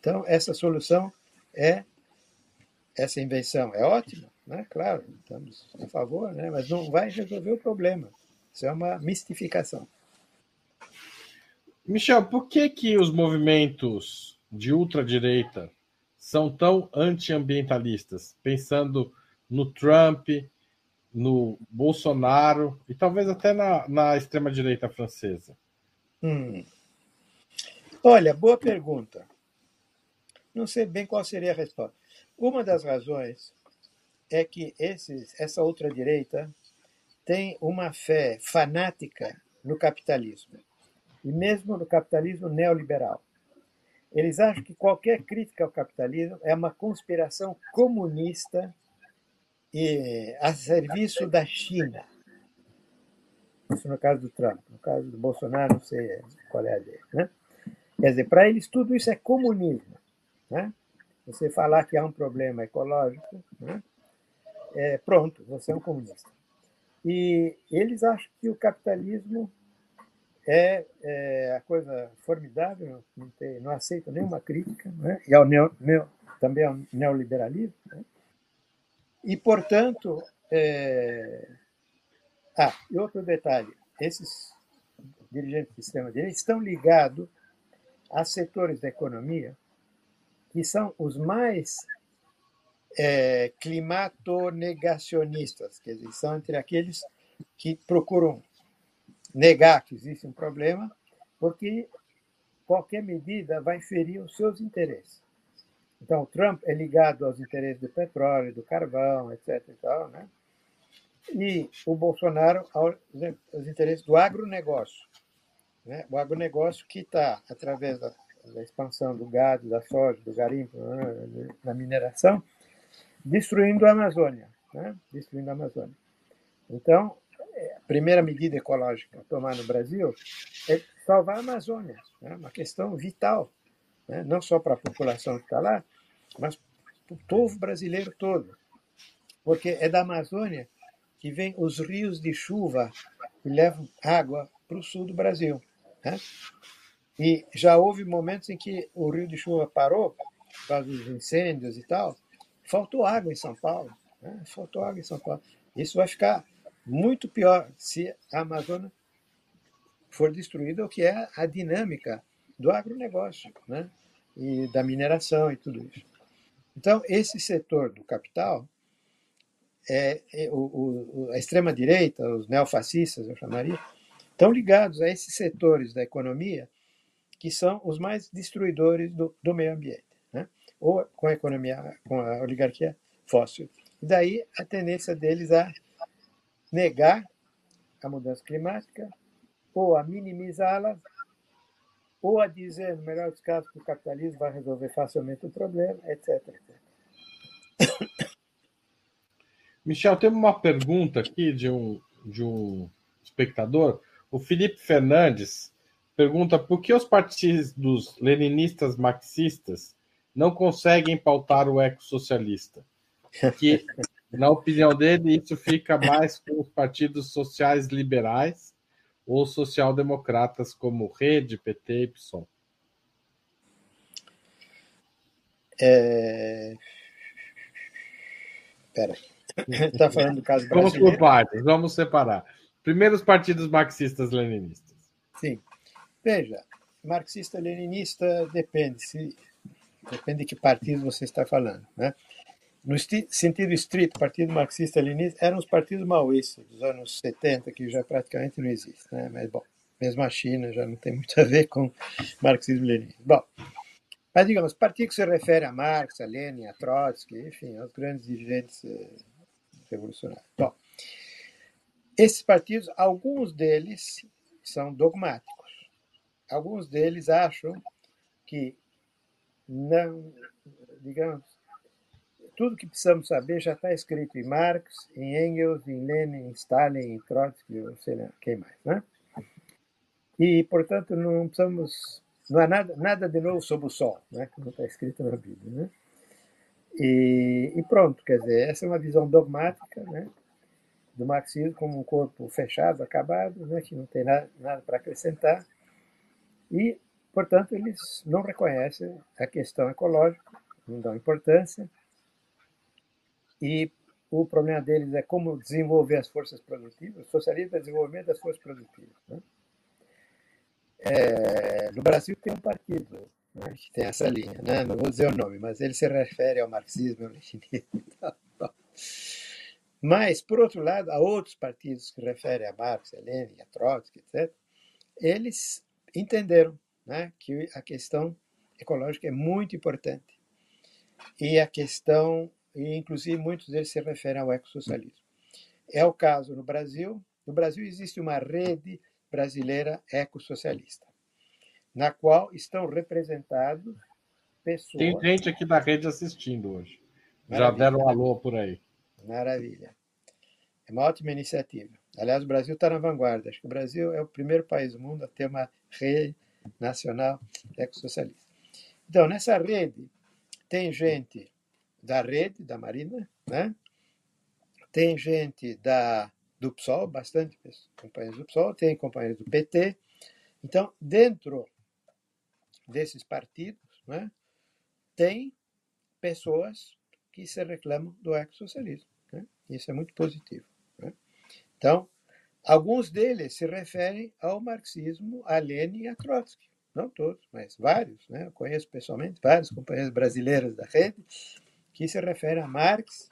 Então, essa solução é, essa invenção é ótima, né? claro, estamos a favor, né? mas não vai resolver o problema. Isso é uma mistificação. Michel, por que, que os movimentos de ultradireita são tão antiambientalistas, pensando no Trump, no Bolsonaro e talvez até na, na extrema-direita francesa? Hum. Olha, boa pergunta. Não sei bem qual seria a resposta. Uma das razões é que esses, essa outra direita tem uma fé fanática no capitalismo, e mesmo no capitalismo neoliberal. Eles acham que qualquer crítica ao capitalismo é uma conspiração comunista e a serviço da China. Isso no caso do Trump. No caso do Bolsonaro, não sei qual é a dele. Né? Quer dizer, para eles tudo isso é comunismo. Né? Você falar que há um problema ecológico, né? É, pronto, você é um comunista. E eles acham que o capitalismo é, é a coisa formidável, não, tem, não aceita nenhuma crítica, né? e ao neo, neo, também ao neoliberalismo. Né? E, portanto, é... ah, e outro detalhe, esses dirigentes do extrema-direita estão ligados a setores da economia que são os mais é, climatonegacionistas, dizer, são entre aqueles que procuram negar que existe um problema, porque qualquer medida vai ferir os seus interesses. Então, o Trump é ligado aos interesses do petróleo, do carvão, etc. E, tal, né? e o Bolsonaro aos, aos interesses do agronegócio. Né? O agronegócio que está, através da, da, expansão do gado, da soja, do garimpo, né? da mineração, destruindo a Amazônia. Né? Destruindo a Amazônia. Então, a primeira medida ecológica a tomar no Brasil é salvar a Amazônia, né? uma questão vital, né? não só para a população que está lá, mas para o povo brasileiro todo. Porque é da Amazônia que vem os rios de chuva que levam água para o sul do Brasil. Né? E já houve momentos em que o rio de chuva parou, por causa dos incêndios e tal, faltou água em São Paulo. Né? Faltou água em São Paulo. Isso vai ficar muito pior se a Amazônia for destruída, o que é a dinâmica do agronegócio, né? E da mineração e tudo isso. Então, esse setor do capital, é, é o, o, a extrema-direita, os neofascistas, eu chamaria, estão ligados a esses setores da economia que são os mais destruidores do, do meio ambiente, né? ou com a economia, com a oligarquia fóssil. E daí a tendência deles a negar a mudança climática, ou a minimizá-la, ou a dizer, no melhor dos casos, que o capitalismo vai resolver facilmente o problema, etc. Michel, temos uma pergunta aqui de um, de um espectador. O Felipe Fernandes pergunta por que os partidos leninistas marxistas não conseguem pautar o ecossocialista? Que na opinião dele, isso fica mais com os partidos sociais liberais ou social-democratas como Rede, PT e PSOL. É... Pera. Está falando do caso brasileiro. Vamos por partes, vamos separar. Primeiro os partidos marxistas-leninistas. Sim. Veja, marxista-leninista depende, se, depende de que partido você está falando. Né? no sentido estrito, Partido Marxista-Leninista eram os partidos maoístas dos anos 70, que já praticamente não existem. Né? Mas, bom, mesmo a China já não tem muito a ver com marxismo-leninismo. Bom, mas, digamos, partido que se refere a Marx, a Lenin, a Trotsky, enfim, aos grandes dirigentes eh, revolucionários. Bom, esses partidos, alguns deles são dogmáticos. Alguns deles acham que não, digamos, tudo que precisamos saber já está escrito em Marx, em Engels, em Lenin, em Stalin, em Trotsky, ou sei lá, quem mais, né? E, portanto, não precisamos, não há nada, nada de novo sob o sol, né? Como está escrito na Bíblia, né? E, e, pronto, quer dizer, essa é uma visão dogmática, né? Do marxismo como um corpo fechado, acabado, né? Que não tem nada, nada para acrescentar. E, portanto, eles não reconhecem a questão ecológica, não dão importância e o problema deles é como desenvolver as forças produtivas. O socialismo é desenvolvimento das forças produtivas. Né? É, no Brasil tem um partido né, que tem essa linha, né? não vou dizer o nome, mas ele se refere ao marxismo, ao. Mas, por outro lado, há outros partidos que referem a Marx, a Lenin, a Trotsky, etc. Eles entenderam né, que a questão ecológica é muito importante. E a questão e inclusive muitos deles se referem ao ecossocialismo. É o caso no Brasil. No Brasil existe uma rede brasileira ecossocialista. na qual estão representados pessoas. Tem gente aqui da rede assistindo hoje. Já deram um alô por aí. Maravilha. É uma ótima iniciativa. Aliás, o Brasil está na vanguarda. Acho que o Brasil é o primeiro país do mundo a ter uma rede nacional ecossocialista. Então, nessa rede, tem gente da rede, da Marina, né? tem gente da, do PSOL, bastante companheiros do PSOL, tem companheiros do PT. Então, dentro desses partidos, né, tem pessoas que se reclamam do ecossocialismo. Né? Isso é muito positivo. Né? Então, alguns deles se referem ao marxismo, a Lenin e a Trotsky. Não todos, mas vários. Né? Eu conheço pessoalmente vários companheiros brasileiros da rede que se referem a Marx,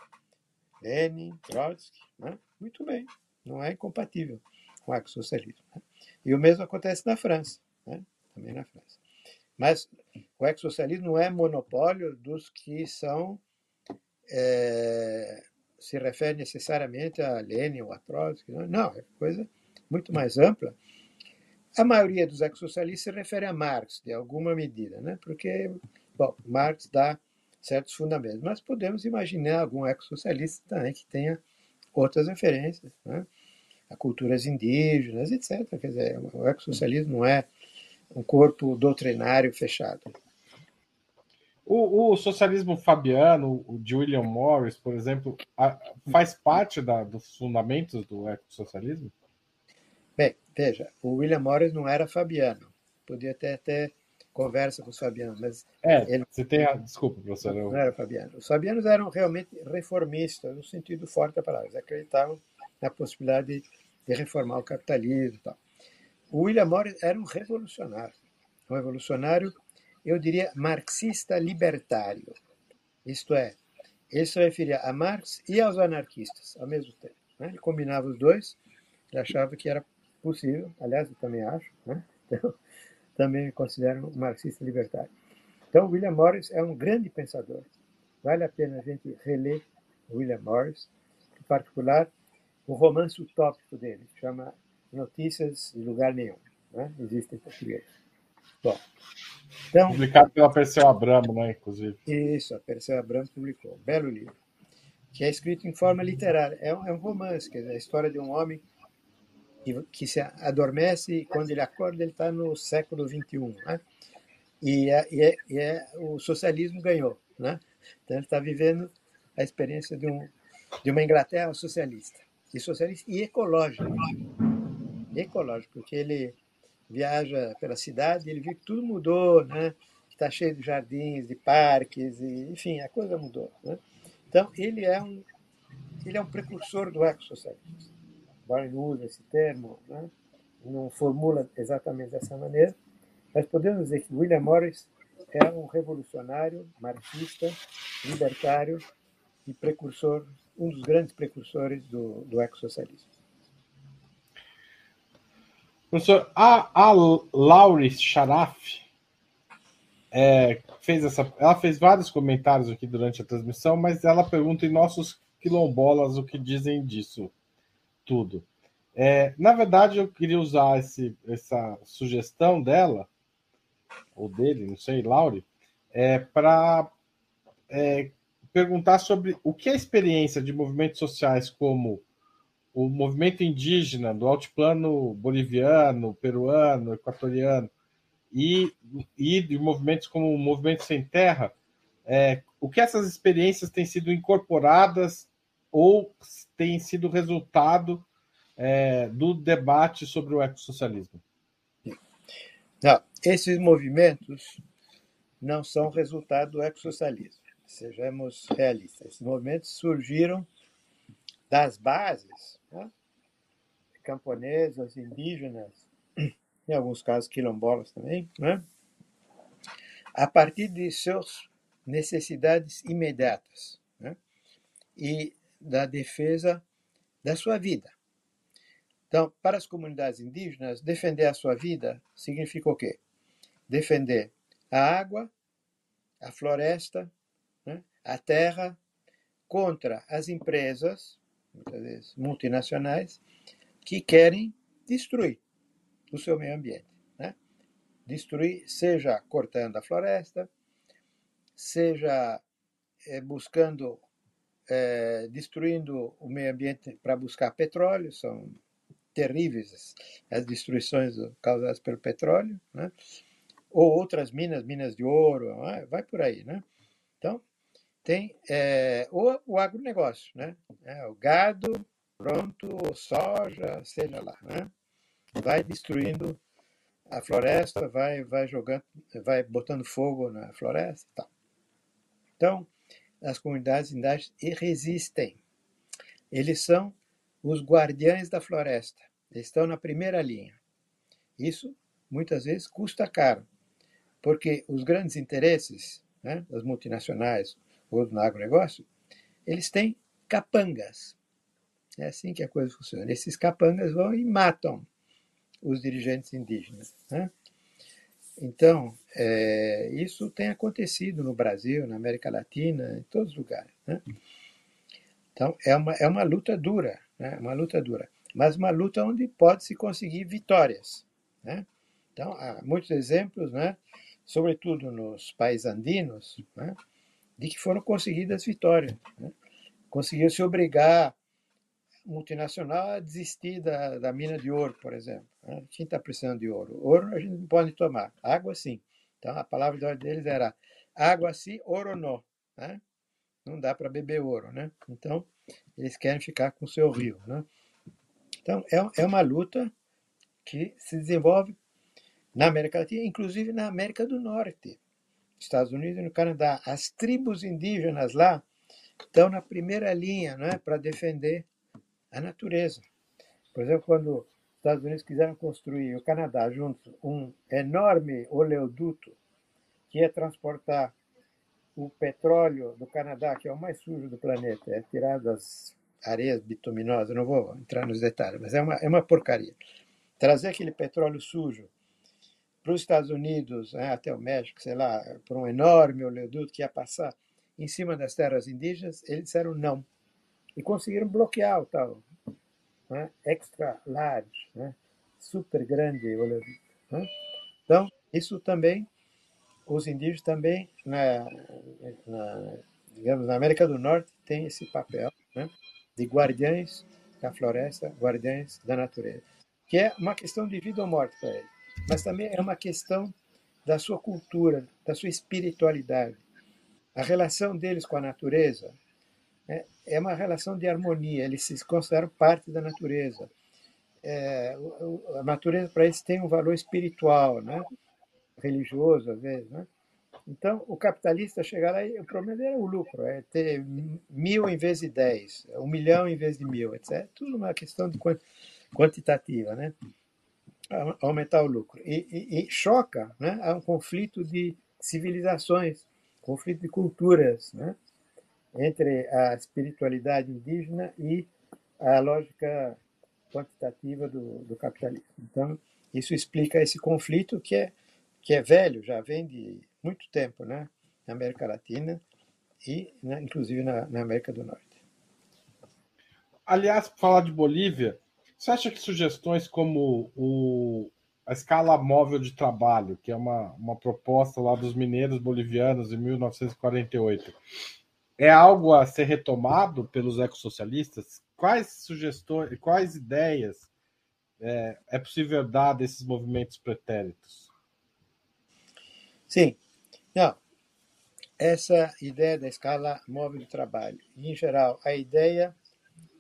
Lenin, Trotsky. Né? Muito bem, não é incompatível com o ecossocialismo. Né? E o mesmo acontece na França, né? também na França. Mas o ecossocialismo não é monopólio dos que são é, se refere necessariamente a Lenin ou a Trotsky. Não, não, é coisa muito mais ampla. A maioria dos ecossocialistas se refere a Marx, de alguma medida, né? porque bom, Marx dá certos fundamentos, mas podemos imaginar algum ecossocialista também que tenha outras referências, né? a culturas indígenas, etc. Quer dizer, o ecossocialismo não é um corpo doutrinário fechado. O, o, socialismo fabiano, o de William Morris, por exemplo, a, faz parte da, dos fundamentos do ecossocialismo? Bem, veja, o William Morris não era fabiano. Podia até ter conversa com os fabianos, mas... É, ele, você tem a... Desculpa, professor. Eu... Não era fabiano. Os fabianos eram realmente reformistas, no sentido forte da palavra. Eles acreditavam na possibilidade de, de reformar o capitalismo e tal. O William Morris era um revolucionário. Um revolucionário eu diria marxista libertário. Isto é, ele se referia a Marx e aos anarquistas ao mesmo tempo. Né? Ele combinava os dois, ele achava que era possível, aliás, eu também acho, né? então, também me considero um marxista libertário. Então, William Morris é um grande pensador. Vale a pena a gente reler William Morris, em particular o romance utópico dele, que chama Notícias de Lugar Nenhum. Né? Existe em português. Bom, então, Publicado pela Perseu Abramo, né, inclusive. Isso, a Perseu Abramo publicou. Um belo livro. Que é escrito em forma literária. É um, é um romance, quer dizer, a história de um homem que, que se adormece e quando ele acorda ele está no século XXI. Né? E, é, e, é, e é, o socialismo ganhou. Né? Então ele está vivendo a experiência de, um, de uma Inglaterra socialista. E socialista e ecológica. Ecológico, porque ele viaja pela cidade, ele vê que tudo mudou, né? Está cheio de jardins, de parques, e, enfim, a coisa mudou. Né? Então, ele é um ele é um precursor do ecossocialismo. Embora ele use esse termo, né? não formula exatamente dessa maneira, mas podemos dizer que William Morris é um revolucionário, marxista, libertário e precursor, um dos grandes precursores do, do ecossocialismo. Professor, a, a Laurie Sharaf é, fez essa. Ela fez vários comentários aqui durante a transmissão, mas ela pergunta em nossos quilombolas o que dizem disso tudo. É, na verdade, eu queria usar esse, essa sugestão dela, ou dele, não sei, Laure, é, para é, perguntar sobre o que a experiência de movimentos sociais como o movimento indígena do altiplano boliviano, peruano, equatoriano e, e de movimentos como o Movimento Sem Terra, é, o que essas experiências têm sido incorporadas ou têm sido resultado é, do debate sobre o ecossocialismo? Não, esses movimentos não são resultado do ecossocialismo. Sejamos realistas. Esses movimentos surgiram das bases né? camponesas, indígenas, em alguns casos quilombolas também, né? a partir de suas necessidades imediatas né? e da defesa da sua vida. Então, para as comunidades indígenas, defender a sua vida significa o quê? Defender a água, a floresta, né? a terra, contra as empresas muitas vezes multinacionais, que querem destruir o seu meio ambiente. Né? destruir, seja cortando a floresta, seja é, buscando, é, destruindo o meio ambiente para buscar petróleo, são terríveis as destruições causadas pelo petróleo, né? ou outras minas, minas de ouro, vai por aí, né? Então, tem é, o, o agronegócio, né? É, o gado, pronto, soja, seja lá, né? Vai destruindo a floresta, vai, vai jogando, vai botando fogo na floresta, tá? Então, as comunidades indígenas resistem. Eles são os guardiães da floresta. Eles estão na primeira linha. Isso muitas vezes custa caro, porque os grandes interesses né, das multinacionais ou do agronegócio, eles têm capangas. É assim que a coisa funciona. Esses capangas vão e matam os dirigentes indígenas. Né? Então, é, isso tem acontecido no Brasil, na América Latina, em todos os lugares. Né? Então, é uma, é uma luta dura, né? uma luta dura, mas uma luta onde pode-se conseguir vitórias. Né? Então, há muitos exemplos, né? sobretudo nos países andinos, né? De que foram conseguidas vitórias. Né? Conseguiu-se obrigar multinacional a desistir da, da mina de ouro, por exemplo. Né? Quem está precisando de ouro? Ouro a gente não pode tomar, água sim. Então a palavra de ordem deles era água sim, ouro não. Né? Não dá para beber ouro, né? Então eles querem ficar com o seu rio, né? Então é, é uma luta que se desenvolve na América Latina, inclusive na América do Norte, Estados Unidos e no Canadá. As tribos indígenas lá estão na primeira linha, né, para defender a natureza. Por exemplo, quando os Estados Unidos quiseram construir o Canadá juntos um enorme oleoduto que ia transportar o petróleo do Canadá, que é o mais sujo do planeta, é tirado das areias bituminosas, não vou entrar nos detalhes, mas é uma, é uma porcaria. Trazer aquele petróleo sujo para os Estados Unidos, né, até o México, sei lá, por um enorme oleoduto que ia passar em cima das terras indígenas, eles disseram não e conseguiram bloquear o tal né? extra large, né? super grande oleoduto. Né? Então, isso também, os indígenas também, na, na, digamos, na América do Norte, têm esse papel né? de guardiães da floresta, guardiães da natureza, que é uma questão de vida ou morte para eles, mas também é uma questão da sua cultura, da sua espiritualidade. A relação deles com a natureza é, é uma relação de harmonia, eles se consideram parte da natureza. É, a natureza para eles tem um valor espiritual, né? religioso às vezes. Né? Então, o capitalista chegar lá, o problema é o lucro, é ter mil em vez de dez, um milhão em vez de mil, etc. Tudo uma questão de quantitativa, né? Aumentar o lucro. E, e, e choca, né? há um conflito de civilizações, conflito de culturas, né? entre a espiritualidade indígena e a lógica quantitativa do, do capitalismo. Então, isso explica esse conflito que é, que é velho, já vem de muito tempo né, na América Latina e, né, inclusive, na, na América do Norte. Aliás, falar de Bolívia, você acha que sugestões como o, a escala móvel de trabalho, que é uma, uma proposta lá dos mineiros bolivianos em 1948, é algo a ser retomado pelos ecossocialistas? Quais sugestões, quais ideias é, é possível dar desses movimentos pretéritos? Sim. Não. Essa ideia da escala móvel de trabalho, em geral, a ideia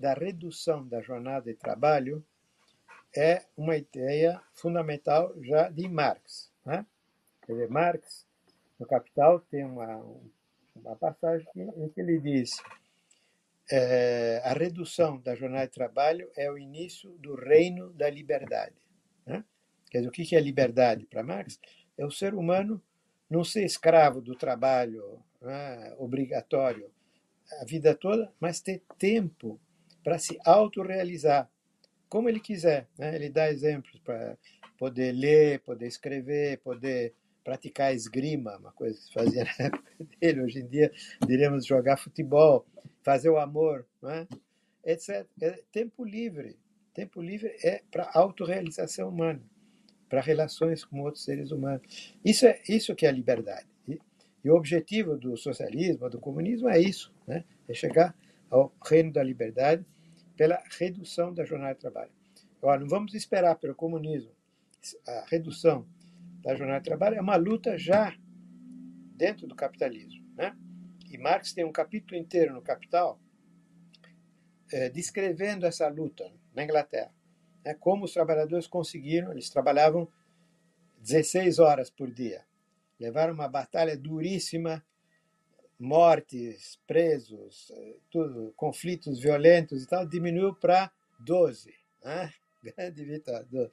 da redução da jornada de trabalho é uma ideia fundamental já de Marx. Né? Quer dizer, Marx, no Capital, tem uma, uma passagem em que ele diz é, a redução da jornada de trabalho é o início do reino da liberdade. Né? Quer dizer, o que é liberdade para Marx? É o ser humano não ser escravo do trabalho né, obrigatório a vida toda, mas ter tempo para se autorrealizar, como ele quiser. Né? Ele dá exemplos para poder ler, poder escrever, poder praticar esgrima, uma coisa que se fazia na época dele. Hoje em dia, diríamos jogar futebol, fazer o amor, é? etc. É tempo livre. Tempo livre é para autorrealização humana. para relações com outros seres humanos. Isso é isso que é a liberdade. E, e o objetivo do socialismo, do comunismo é isso, né? é chegar ao reino da liberdade pela redução da jornada de trabalho. Agora, não vamos esperar pelo comunismo. A redução da jornada de trabalho é uma luta já dentro do capitalismo. Né? E Marx tem um capítulo inteiro no Capital é, descrevendo essa luta na Inglaterra. Né? Como os trabalhadores conseguiram, eles trabalhavam 16 horas por dia. Levaram uma batalha duríssima, mortes, presos, eh, tudo, conflitos violentos e tal, diminuiu para 12. Né? Grande vitória.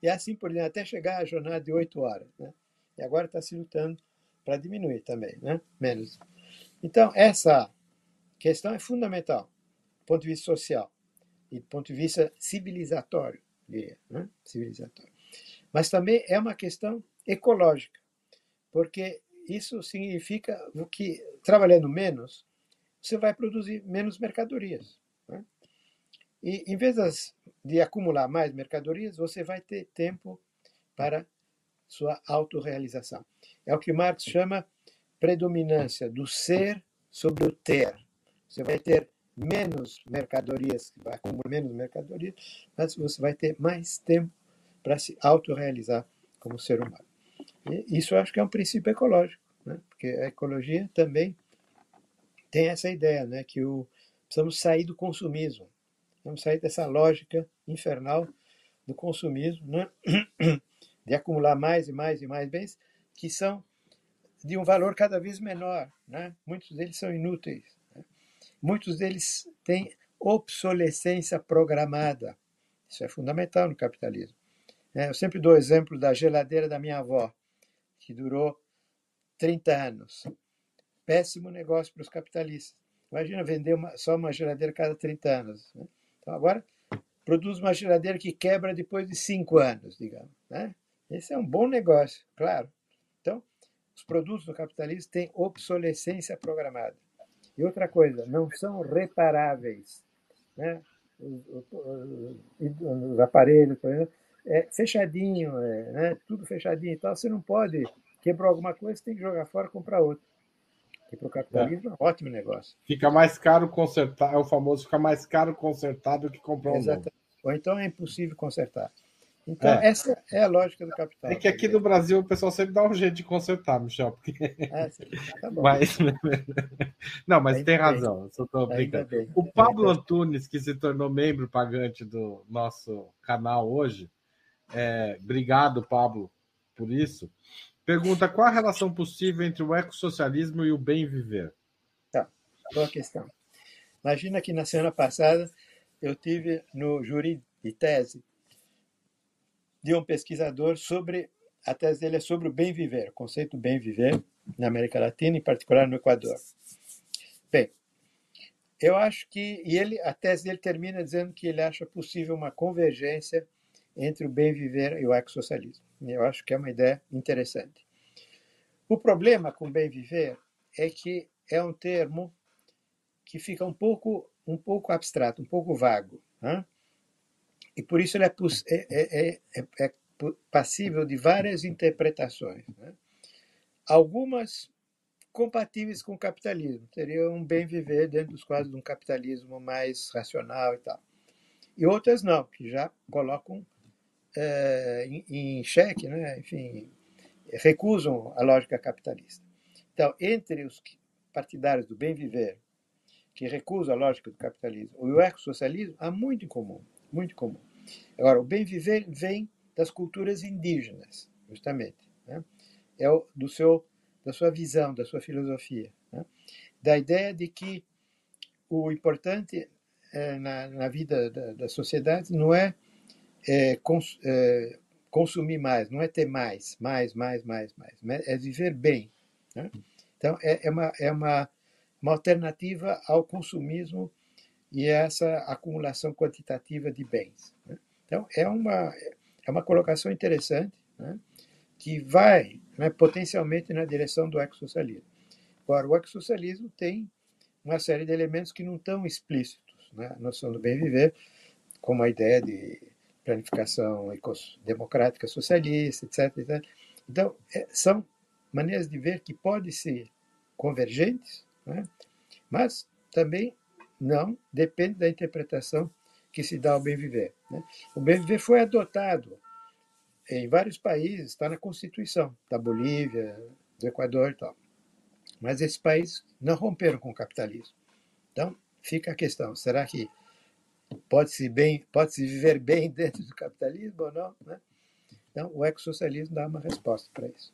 E assim por diante, até chegar à jornada de 8 horas. Né? E agora está se lutando para diminuir também, né? menos. Então, essa questão é fundamental do ponto de vista social e do ponto de vista civilizatório, diria, né? civilizatório. Mas também é uma questão ecológica, porque isso significa que, trabalhando menos, você vai produzir menos mercadorias. Né? E, em vez de acumular mais mercadorias, você vai ter tempo para sua autorrealização. É o que Marx chama predominância do ser sobre o ter. Você vai ter menos mercadorias, vai acumular menos mercadorias, mas você vai ter mais tempo para se autorrealizar como ser humano. E isso eu acho que é um princípio ecológico, né? porque a ecologia também tem essa ideia, né? que o, precisamos sair do consumismo, vamos sair dessa lógica infernal do consumismo, né? de acumular mais e mais e mais bens, que são de um valor cada vez menor. Né? Muitos deles são inúteis. Né? Muitos deles têm obsolescência programada. Isso é fundamental no capitalismo. É, eu sempre dou o exemplo da geladeira da minha avó, que durou 30 anos. Péssimo negócio para os capitalistas. Imagina vender uma, só uma geladeira cada 30 anos. Né? Então, agora, produz uma geladeira que quebra depois de 5 anos, digamos. Né? Esse é um bom negócio, claro. Então, os produtos do capitalismo têm obsolescência programada. E outra coisa, não são reparáveis. Né? Os, os, os aparelhos, por exemplo, é fechadinho, é, né? tudo fechadinho e tal. Você não pode, quebrou alguma coisa, você tem que jogar fora e comprar outro. E para o capitalismo é. ótimo negócio. Fica mais caro consertar, é o famoso fica mais caro consertar do que comprar um novo. Ou então é impossível consertar. Então, é. essa é a lógica do capital. É que aqui no Brasil o pessoal sempre dá um jeito de consertar, Michel. Porque... É, tá bom. Mas... Não, mas Ainda tem bem. razão. Só tô brincando. O Pablo Antunes, que se tornou membro pagante do nosso canal hoje, é... obrigado, Pablo, por isso. Pergunta: qual a relação possível entre o ecossocialismo e o bem viver? Tá, boa questão. Imagina que na semana passada eu tive no júri de tese de um pesquisador sobre, a tese dele é sobre o bem viver, o conceito bem viver na América Latina, em particular no Equador. Bem, eu acho que, e ele, a tese dele termina dizendo que ele acha possível uma convergência entre o bem viver e o ecossocialismo. Eu acho que é uma ideia interessante. O problema com bem viver é que é um termo que fica um pouco um pouco abstrato, um pouco vago. Né? E por isso ele é, é, é, é, é passível de várias interpretações. Né? Algumas compatíveis com o capitalismo, teria um bem viver dentro dos quadros de um capitalismo mais racional e tal. E outras não, que já colocam é, em, em xeque, né? enfim, recusam a lógica capitalista. Então, entre os partidários do bem viver, que recusam a lógica do capitalismo, e o ecossocialismo, há muito em comum muito comum. Agora, o bem viver vem das culturas indígenas, justamente. Né? É o, do seu, da sua visão, da sua filosofia. Né? Da ideia de que o importante é, na, na, vida da, da, sociedade não é, é, cons, é, consumir mais, não é ter mais, mais, mais, mais, mais, é viver bem. Né? Então, é, é, uma, é uma, uma alternativa ao consumismo e essa acumulação quantitativa de bens. Né? Então, é uma, é uma colocação interessante né? que vai né, potencialmente na direção do ecossocialismo. Agora, o ecossocialismo tem uma série de elementos que não estão explícitos. Né? A noção do bem viver, como a ideia de planificação democrática socialista, etc, etc. Então, é, são maneiras de ver que podem ser convergentes, né? mas também não depende da interpretação que se dá ao bem viver. Né? O bem viver foi adotado em vários países, está na Constituição da Bolívia, do Equador e tal. Mas esses países não romperam com o capitalismo. Então, fica a questão: será que pode-se bem, pode-se viver bem dentro do capitalismo ou não? Né? Então, o ecossocialismo dá uma resposta para isso.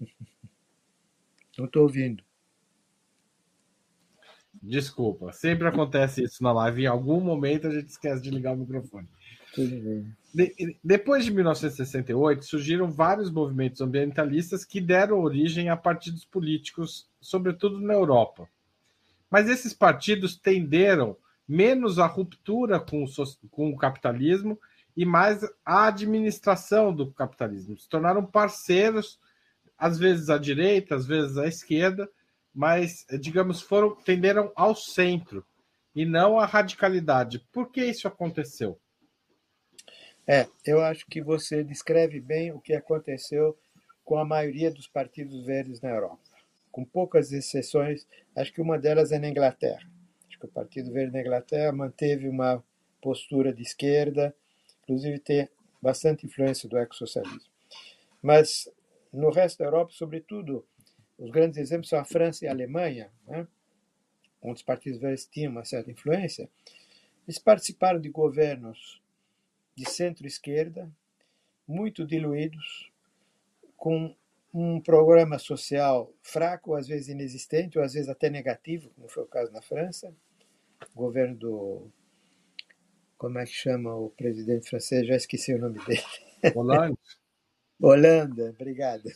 Não estou ouvindo. Desculpa, sempre acontece isso na live. Em algum momento a gente esquece de ligar o microfone. De, depois de 1968, surgiram vários movimentos ambientalistas que deram origem a partidos políticos, sobretudo na Europa. Mas esses partidos tenderam menos à ruptura com o, com o capitalismo e mais à administração do capitalismo. Se tornaram parceiros, às vezes à direita, às vezes à esquerda, mas, digamos, foram tenderam ao centro e não à radicalidade. Por que isso aconteceu? É, eu acho que você descreve bem o que aconteceu com a maioria dos partidos verdes na Europa. Com poucas exceções, acho que uma delas é na Inglaterra. Acho que o Partido Verde na Inglaterra manteve uma postura de esquerda, inclusive tem bastante influência do ecossocialismo. Mas no resto da Europa, sobretudo, os grandes exemplos são a França e a Alemanha, né? onde os partidos verdes tinham uma certa influência. Eles participaram de governos de centro-esquerda, muito diluídos, com um programa social fraco, às vezes inexistente, ou às vezes até negativo, como foi o caso na França. O governo do. Como é que chama o presidente francês? Já esqueci o nome dele. Hollande. Holanda, obrigado.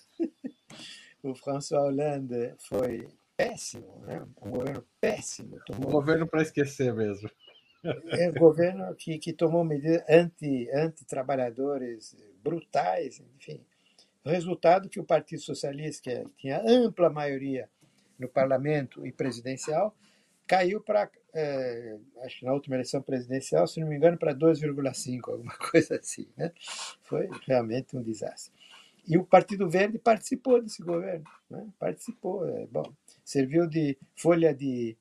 O François Hollande foi péssimo, né? um governo péssimo. Tomou... Um governo para esquecer mesmo. É um governo que, que tomou medidas anti, anti-trabalhadores brutais, enfim. Resultado que o Partido Socialista, que tinha ampla maioria no parlamento e presidencial, caiu para, é, acho que na última eleição presidencial, se não me engano, para 2,5, alguma coisa assim. Né? Foi realmente um desastre. E o Partido Verde participou desse governo, né? participou, é, bom, serviu de folha de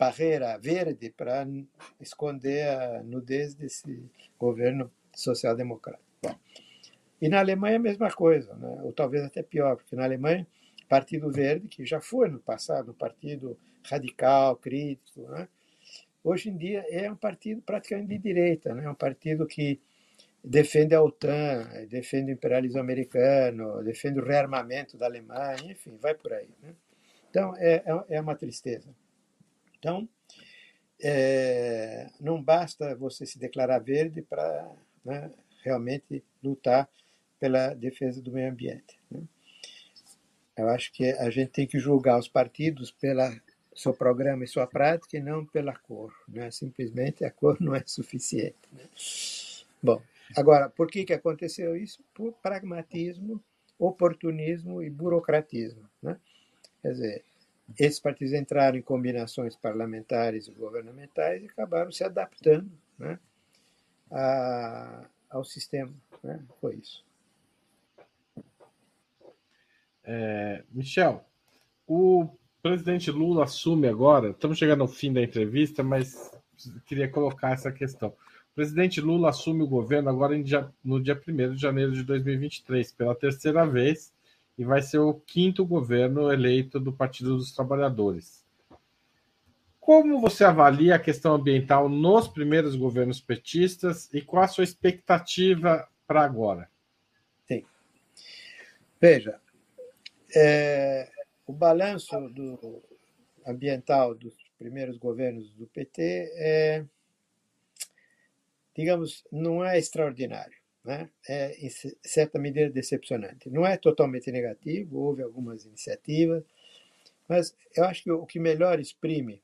barreira verde para esconder a nudez desse governo social-democrata. E na Alemanha a mesma coisa, né? ou talvez até pior, porque na Alemanha Partido Verde, que já foi no passado um partido radical, crítico, né? hoje em dia é um partido praticamente de direita, né? um partido que defende a OTAN, defende o imperialismo americano, defende o rearmamento da Alemanha, enfim, vai por aí. Né? Então, é, é, é uma tristeza. Então, é, não basta você se declarar verde para né, realmente lutar pela defesa do meio ambiente. Né? Eu acho que a gente tem que julgar os partidos pela seu programa e sua prática e não pela cor. Né? Simplesmente a cor não é suficiente. Né? Bom, agora, por que, que aconteceu isso? Por pragmatismo, oportunismo e burocratismo. Né? Quer dizer, esses partidos entraram em combinações parlamentares e governamentais e acabaram se adaptando né, a, ao sistema. Né? Foi isso. É, Michel, o presidente Lula assume agora. Estamos chegando ao fim da entrevista, mas queria colocar essa questão. O presidente Lula assume o governo agora no dia 1 de janeiro de 2023, pela terceira vez e vai ser o quinto governo eleito do Partido dos Trabalhadores. Como você avalia a questão ambiental nos primeiros governos petistas e qual a sua expectativa para agora? Sim. Veja, é, o balanço do ambiental dos primeiros governos do PT é, digamos, não é extraordinário né, é, em certa medida, decepcionante. Não é totalmente negativo, houve algumas iniciativas, mas eu acho que o que melhor exprime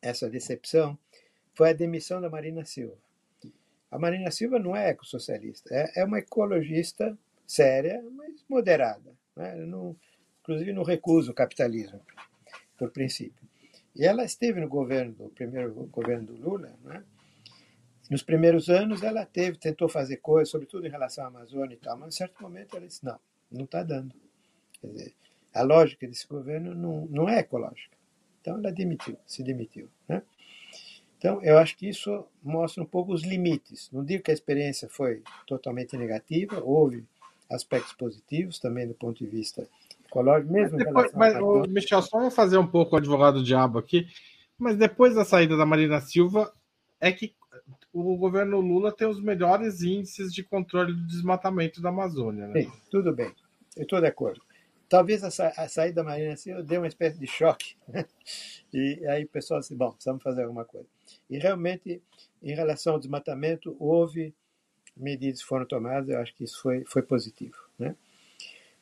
essa decepção foi a demissão da Marina Silva. A Marina Silva não é ecossocialista, é, é uma ecologista séria, mas moderada. Né? Não, inclusive, não recusa o capitalismo, por princípio. E ela esteve no governo, do primeiro governo do Lula, né? Nos primeiros anos, ela teve, tentou fazer coisas, sobretudo em relação à Amazônia e tal, mas em certo momento ela disse: não, não está dando. Quer dizer, a lógica desse governo não, não é ecológica. Então ela demitiu, se demitiu. Né? Então eu acho que isso mostra um pouco os limites. Não digo que a experiência foi totalmente negativa, houve aspectos positivos também do ponto de vista ecológico, mesmo mas depois, mas, o Michel, só vou fazer um pouco o advogado diabo aqui, mas depois da saída da Marina Silva, é que o governo Lula tem os melhores índices de controle do desmatamento da Amazônia. Né? Sim, tudo bem, eu estou de acordo. Talvez a, sa a saída da Marina Silva dê uma espécie de choque. Né? E aí o pessoal disse, bom, precisamos fazer alguma coisa. E realmente, em relação ao desmatamento, houve medidas que foram tomadas, eu acho que isso foi, foi positivo. Né?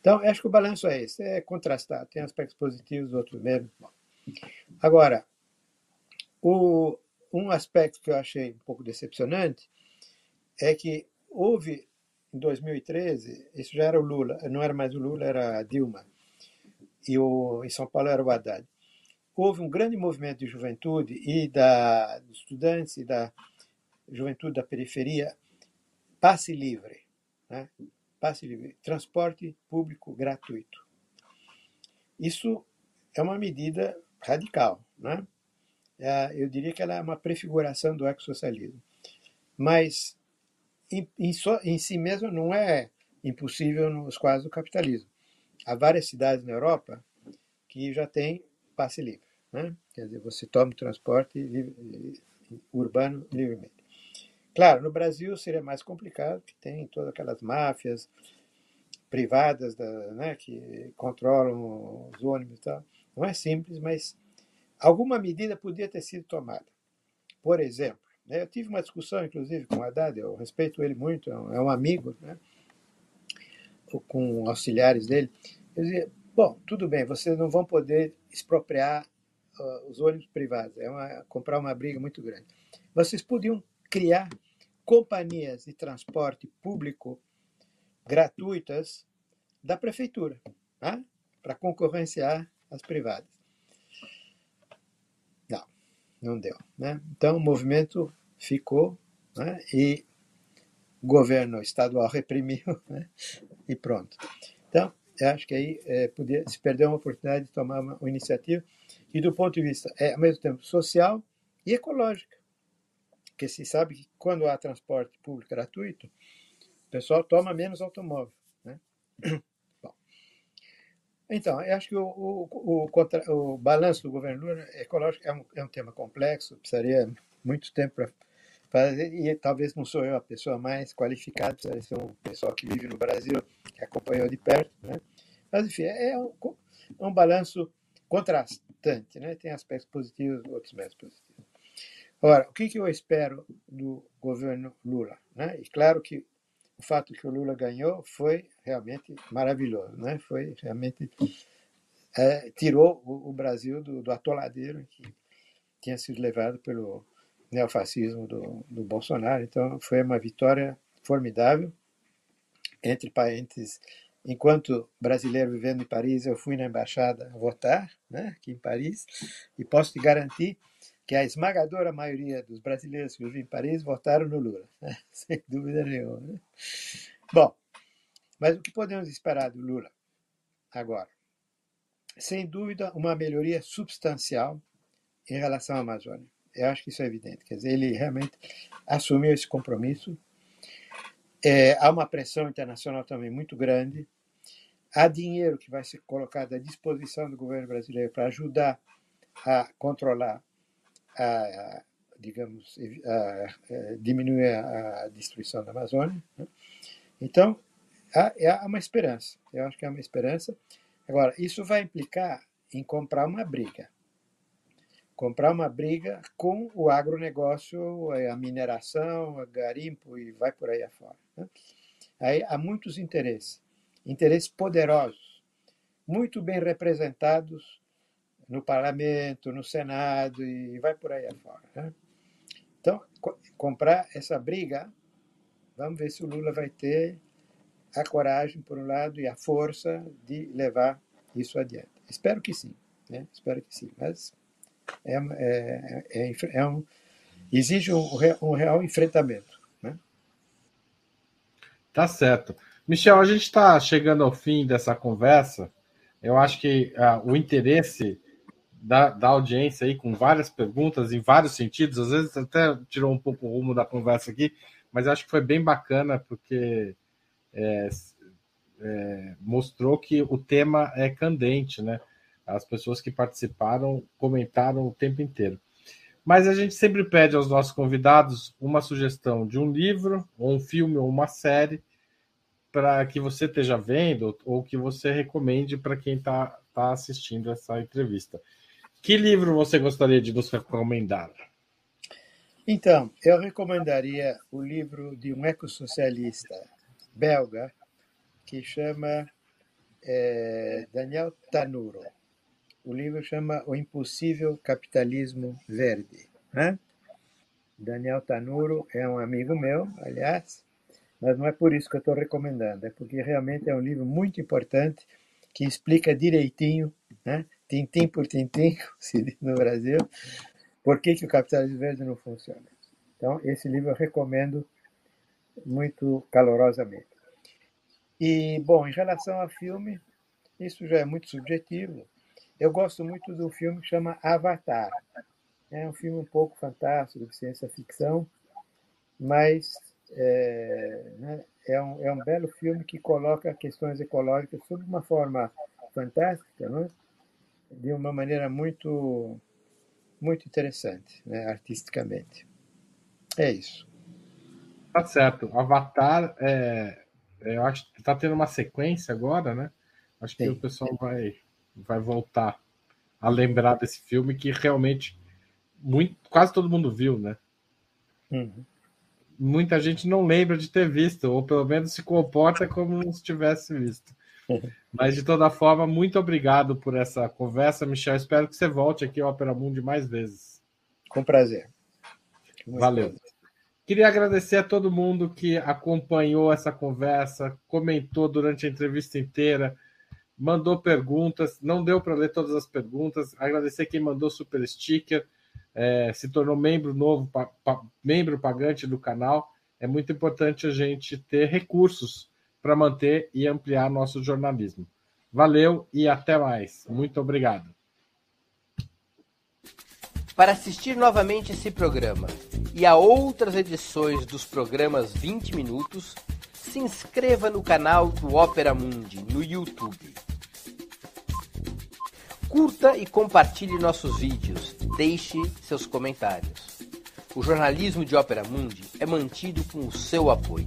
Então, acho que o balanço é esse, é contrastado, tem aspectos positivos, outros menos. Bom. Agora, o, um aspecto que eu achei um pouco decepcionante é que houve, em 2013, isso já era o Lula, não era mais o Lula, era a Dilma, e o, em São Paulo era o Haddad. Houve um grande movimento de juventude e da, estudantes e da juventude da periferia, passe livre, né? passe livre, transporte público gratuito. Isso é uma medida radical, né? É, eu diria que ela é uma prefiguração do ecossocialismo. Mas, em, em, so, em si mesmo, não é impossível nos quadros do capitalismo. Há várias cidades na Europa que já têm passe livre. Né? Quer dizer, você toma o transporte livre, urbano livremente. Claro, no Brasil seria mais complicado, porque tem todas aquelas máfias privadas da, né, que controlam os ônibus e tal. Não é simples, mas alguma medida podia ter sido tomada. Por exemplo, né, eu tive uma discussão, inclusive, com o Haddad, eu respeito ele muito, é um é amigo, né, com auxiliares dele. Eu dizia, bom, tudo bem, vocês não vão poder expropriar uh, os ônibus privados, é uma, comprar uma briga muito grande. Vocês podiam criar companhias de transporte público gratuitas da prefeitura, tá? para concorrenciar as privadas não deu. Né? Então o movimento ficou né? e o governo estadual reprimiu né? e pronto. Então, eu acho que aí é, podia, se perdeu uma oportunidade de tomar uma, uma, iniciativa e do ponto de vista, é, ao mesmo tempo, social e ecológica. Porque se sabe que quando há transporte público gratuito, o pessoal toma menos automóvel. Né? Então, eu acho que o, o, o, contra, o balanço do governo Lula ecológico é um, é um tema complexo, precisaria muito tempo para fazer, e talvez não sou eu a pessoa mais qualificada, precisaria ser um pessoal que vive no Brasil, que acompanhou de perto. Né? Mas, enfim, é um, é um balanço contrastante, né? tem aspectos positivos, outros menos positivos. Agora, o que, que eu espero do governo Lula? Né? E claro que o fato que o Lula ganhou foi realmente maravilhoso, né? Foi realmente é, tirou o, o Brasil do, do, atoladeiro que tinha sido levado pelo neofascismo do, do Bolsonaro. Então foi uma vitória formidável. Entre parênteses, enquanto brasileiro vivendo em Paris, eu fui na embaixada votar, né, aqui em Paris, e posso te garantir que a esmagadora maioria dos brasileiros que vivem em Paris votaram no Lula, né? sem dúvida nenhuma. Né? Bom, mas o que podemos esperar do Lula agora? Sem dúvida, uma melhoria substancial em relação à Amazônia. Eu acho que isso é evidente. Quer dizer, ele realmente assumiu esse compromisso. É, há uma pressão internacional também muito grande. Há dinheiro que vai ser colocado à disposição do governo brasileiro para ajudar a controlar a, digamos, a, a diminuir a, destruição da Amazônia. Né? Então, há, há uma esperança. Eu acho que há uma esperança. Agora, isso vai implicar em comprar uma briga. Comprar uma briga com o agronegócio, a mineração, o garimpo e vai por aí afora. Né? Aí há muitos interesses, interesses poderosos, muito bem representados no parlamento, no Senado e vai por aí afora. Né? Então, co comprar essa briga, vamos ver se o Lula vai ter a coragem, por um lado, e a força de levar isso adiante. Espero que sim, né? espero que sim, mas é, é, é, é um, exige um, um real enfrentamento. Né? Tá certo. Michel, a gente está chegando ao fim dessa conversa. Eu acho que uh, o interesse da, da, audiência aí, com várias perguntas em vários sentidos, às vezes até tirou um pouco o rumo da conversa aqui, mas acho que foi bem bacana, porque é, é, mostrou que o tema é candente, né? As pessoas que participaram comentaram o tempo inteiro. Mas a gente sempre pede aos nossos convidados uma sugestão de um livro, ou um filme, ou uma série, para que você esteja vendo, ou que você recomende para quem está tá assistindo essa entrevista. Que livro você gostaria de nos recomendar? Então, eu recomendaria o livro de um ecossocialista belga que chama é, Daniel Tanuro. O livro chama O Impossível Capitalismo Verde. Né? Daniel Tanuro é um amigo meu, aliás, mas não é por isso que eu estou recomendando, é porque realmente é um livro muito importante que explica direitinho, né, tintim por tintim, se diz no Brasil, por que, que o capitalismo verde não funciona. Então, esse livro eu recomendo muito calorosamente. E, bom, em relação ao filme, isso já é muito subjetivo. Eu gosto muito do filme que chama Avatar. É um filme um pouco fantástico, de ciência ficção, mas é, né, é, um, é um belo filme que coloca questões ecológicas sob uma forma fantástica, não é? De uma maneira muito, muito interessante, né, artisticamente. É isso. Tá certo. Avatar é, eu acho que tá tendo uma sequência agora, né? Acho que Sim. o pessoal vai, vai voltar a lembrar desse filme que realmente muito, quase todo mundo viu, né? Uhum. Muita gente não lembra de ter visto, ou pelo menos se comporta como se tivesse visto. Mas de toda forma, muito obrigado por essa conversa, Michel. Espero que você volte aqui ao Opera Mundi mais vezes. Com prazer. Muito Valeu. Prazer. Queria agradecer a todo mundo que acompanhou essa conversa, comentou durante a entrevista inteira, mandou perguntas. Não deu para ler todas as perguntas. Agradecer quem mandou super sticker, é, se tornou membro novo, pa, pa, membro pagante do canal. É muito importante a gente ter recursos para manter e ampliar nosso jornalismo. Valeu e até mais. Muito obrigado. Para assistir novamente esse programa e a outras edições dos programas 20 Minutos, se inscreva no canal do Opera Mundi no YouTube. Curta e compartilhe nossos vídeos, deixe seus comentários. O jornalismo de Opera Mundi é mantido com o seu apoio.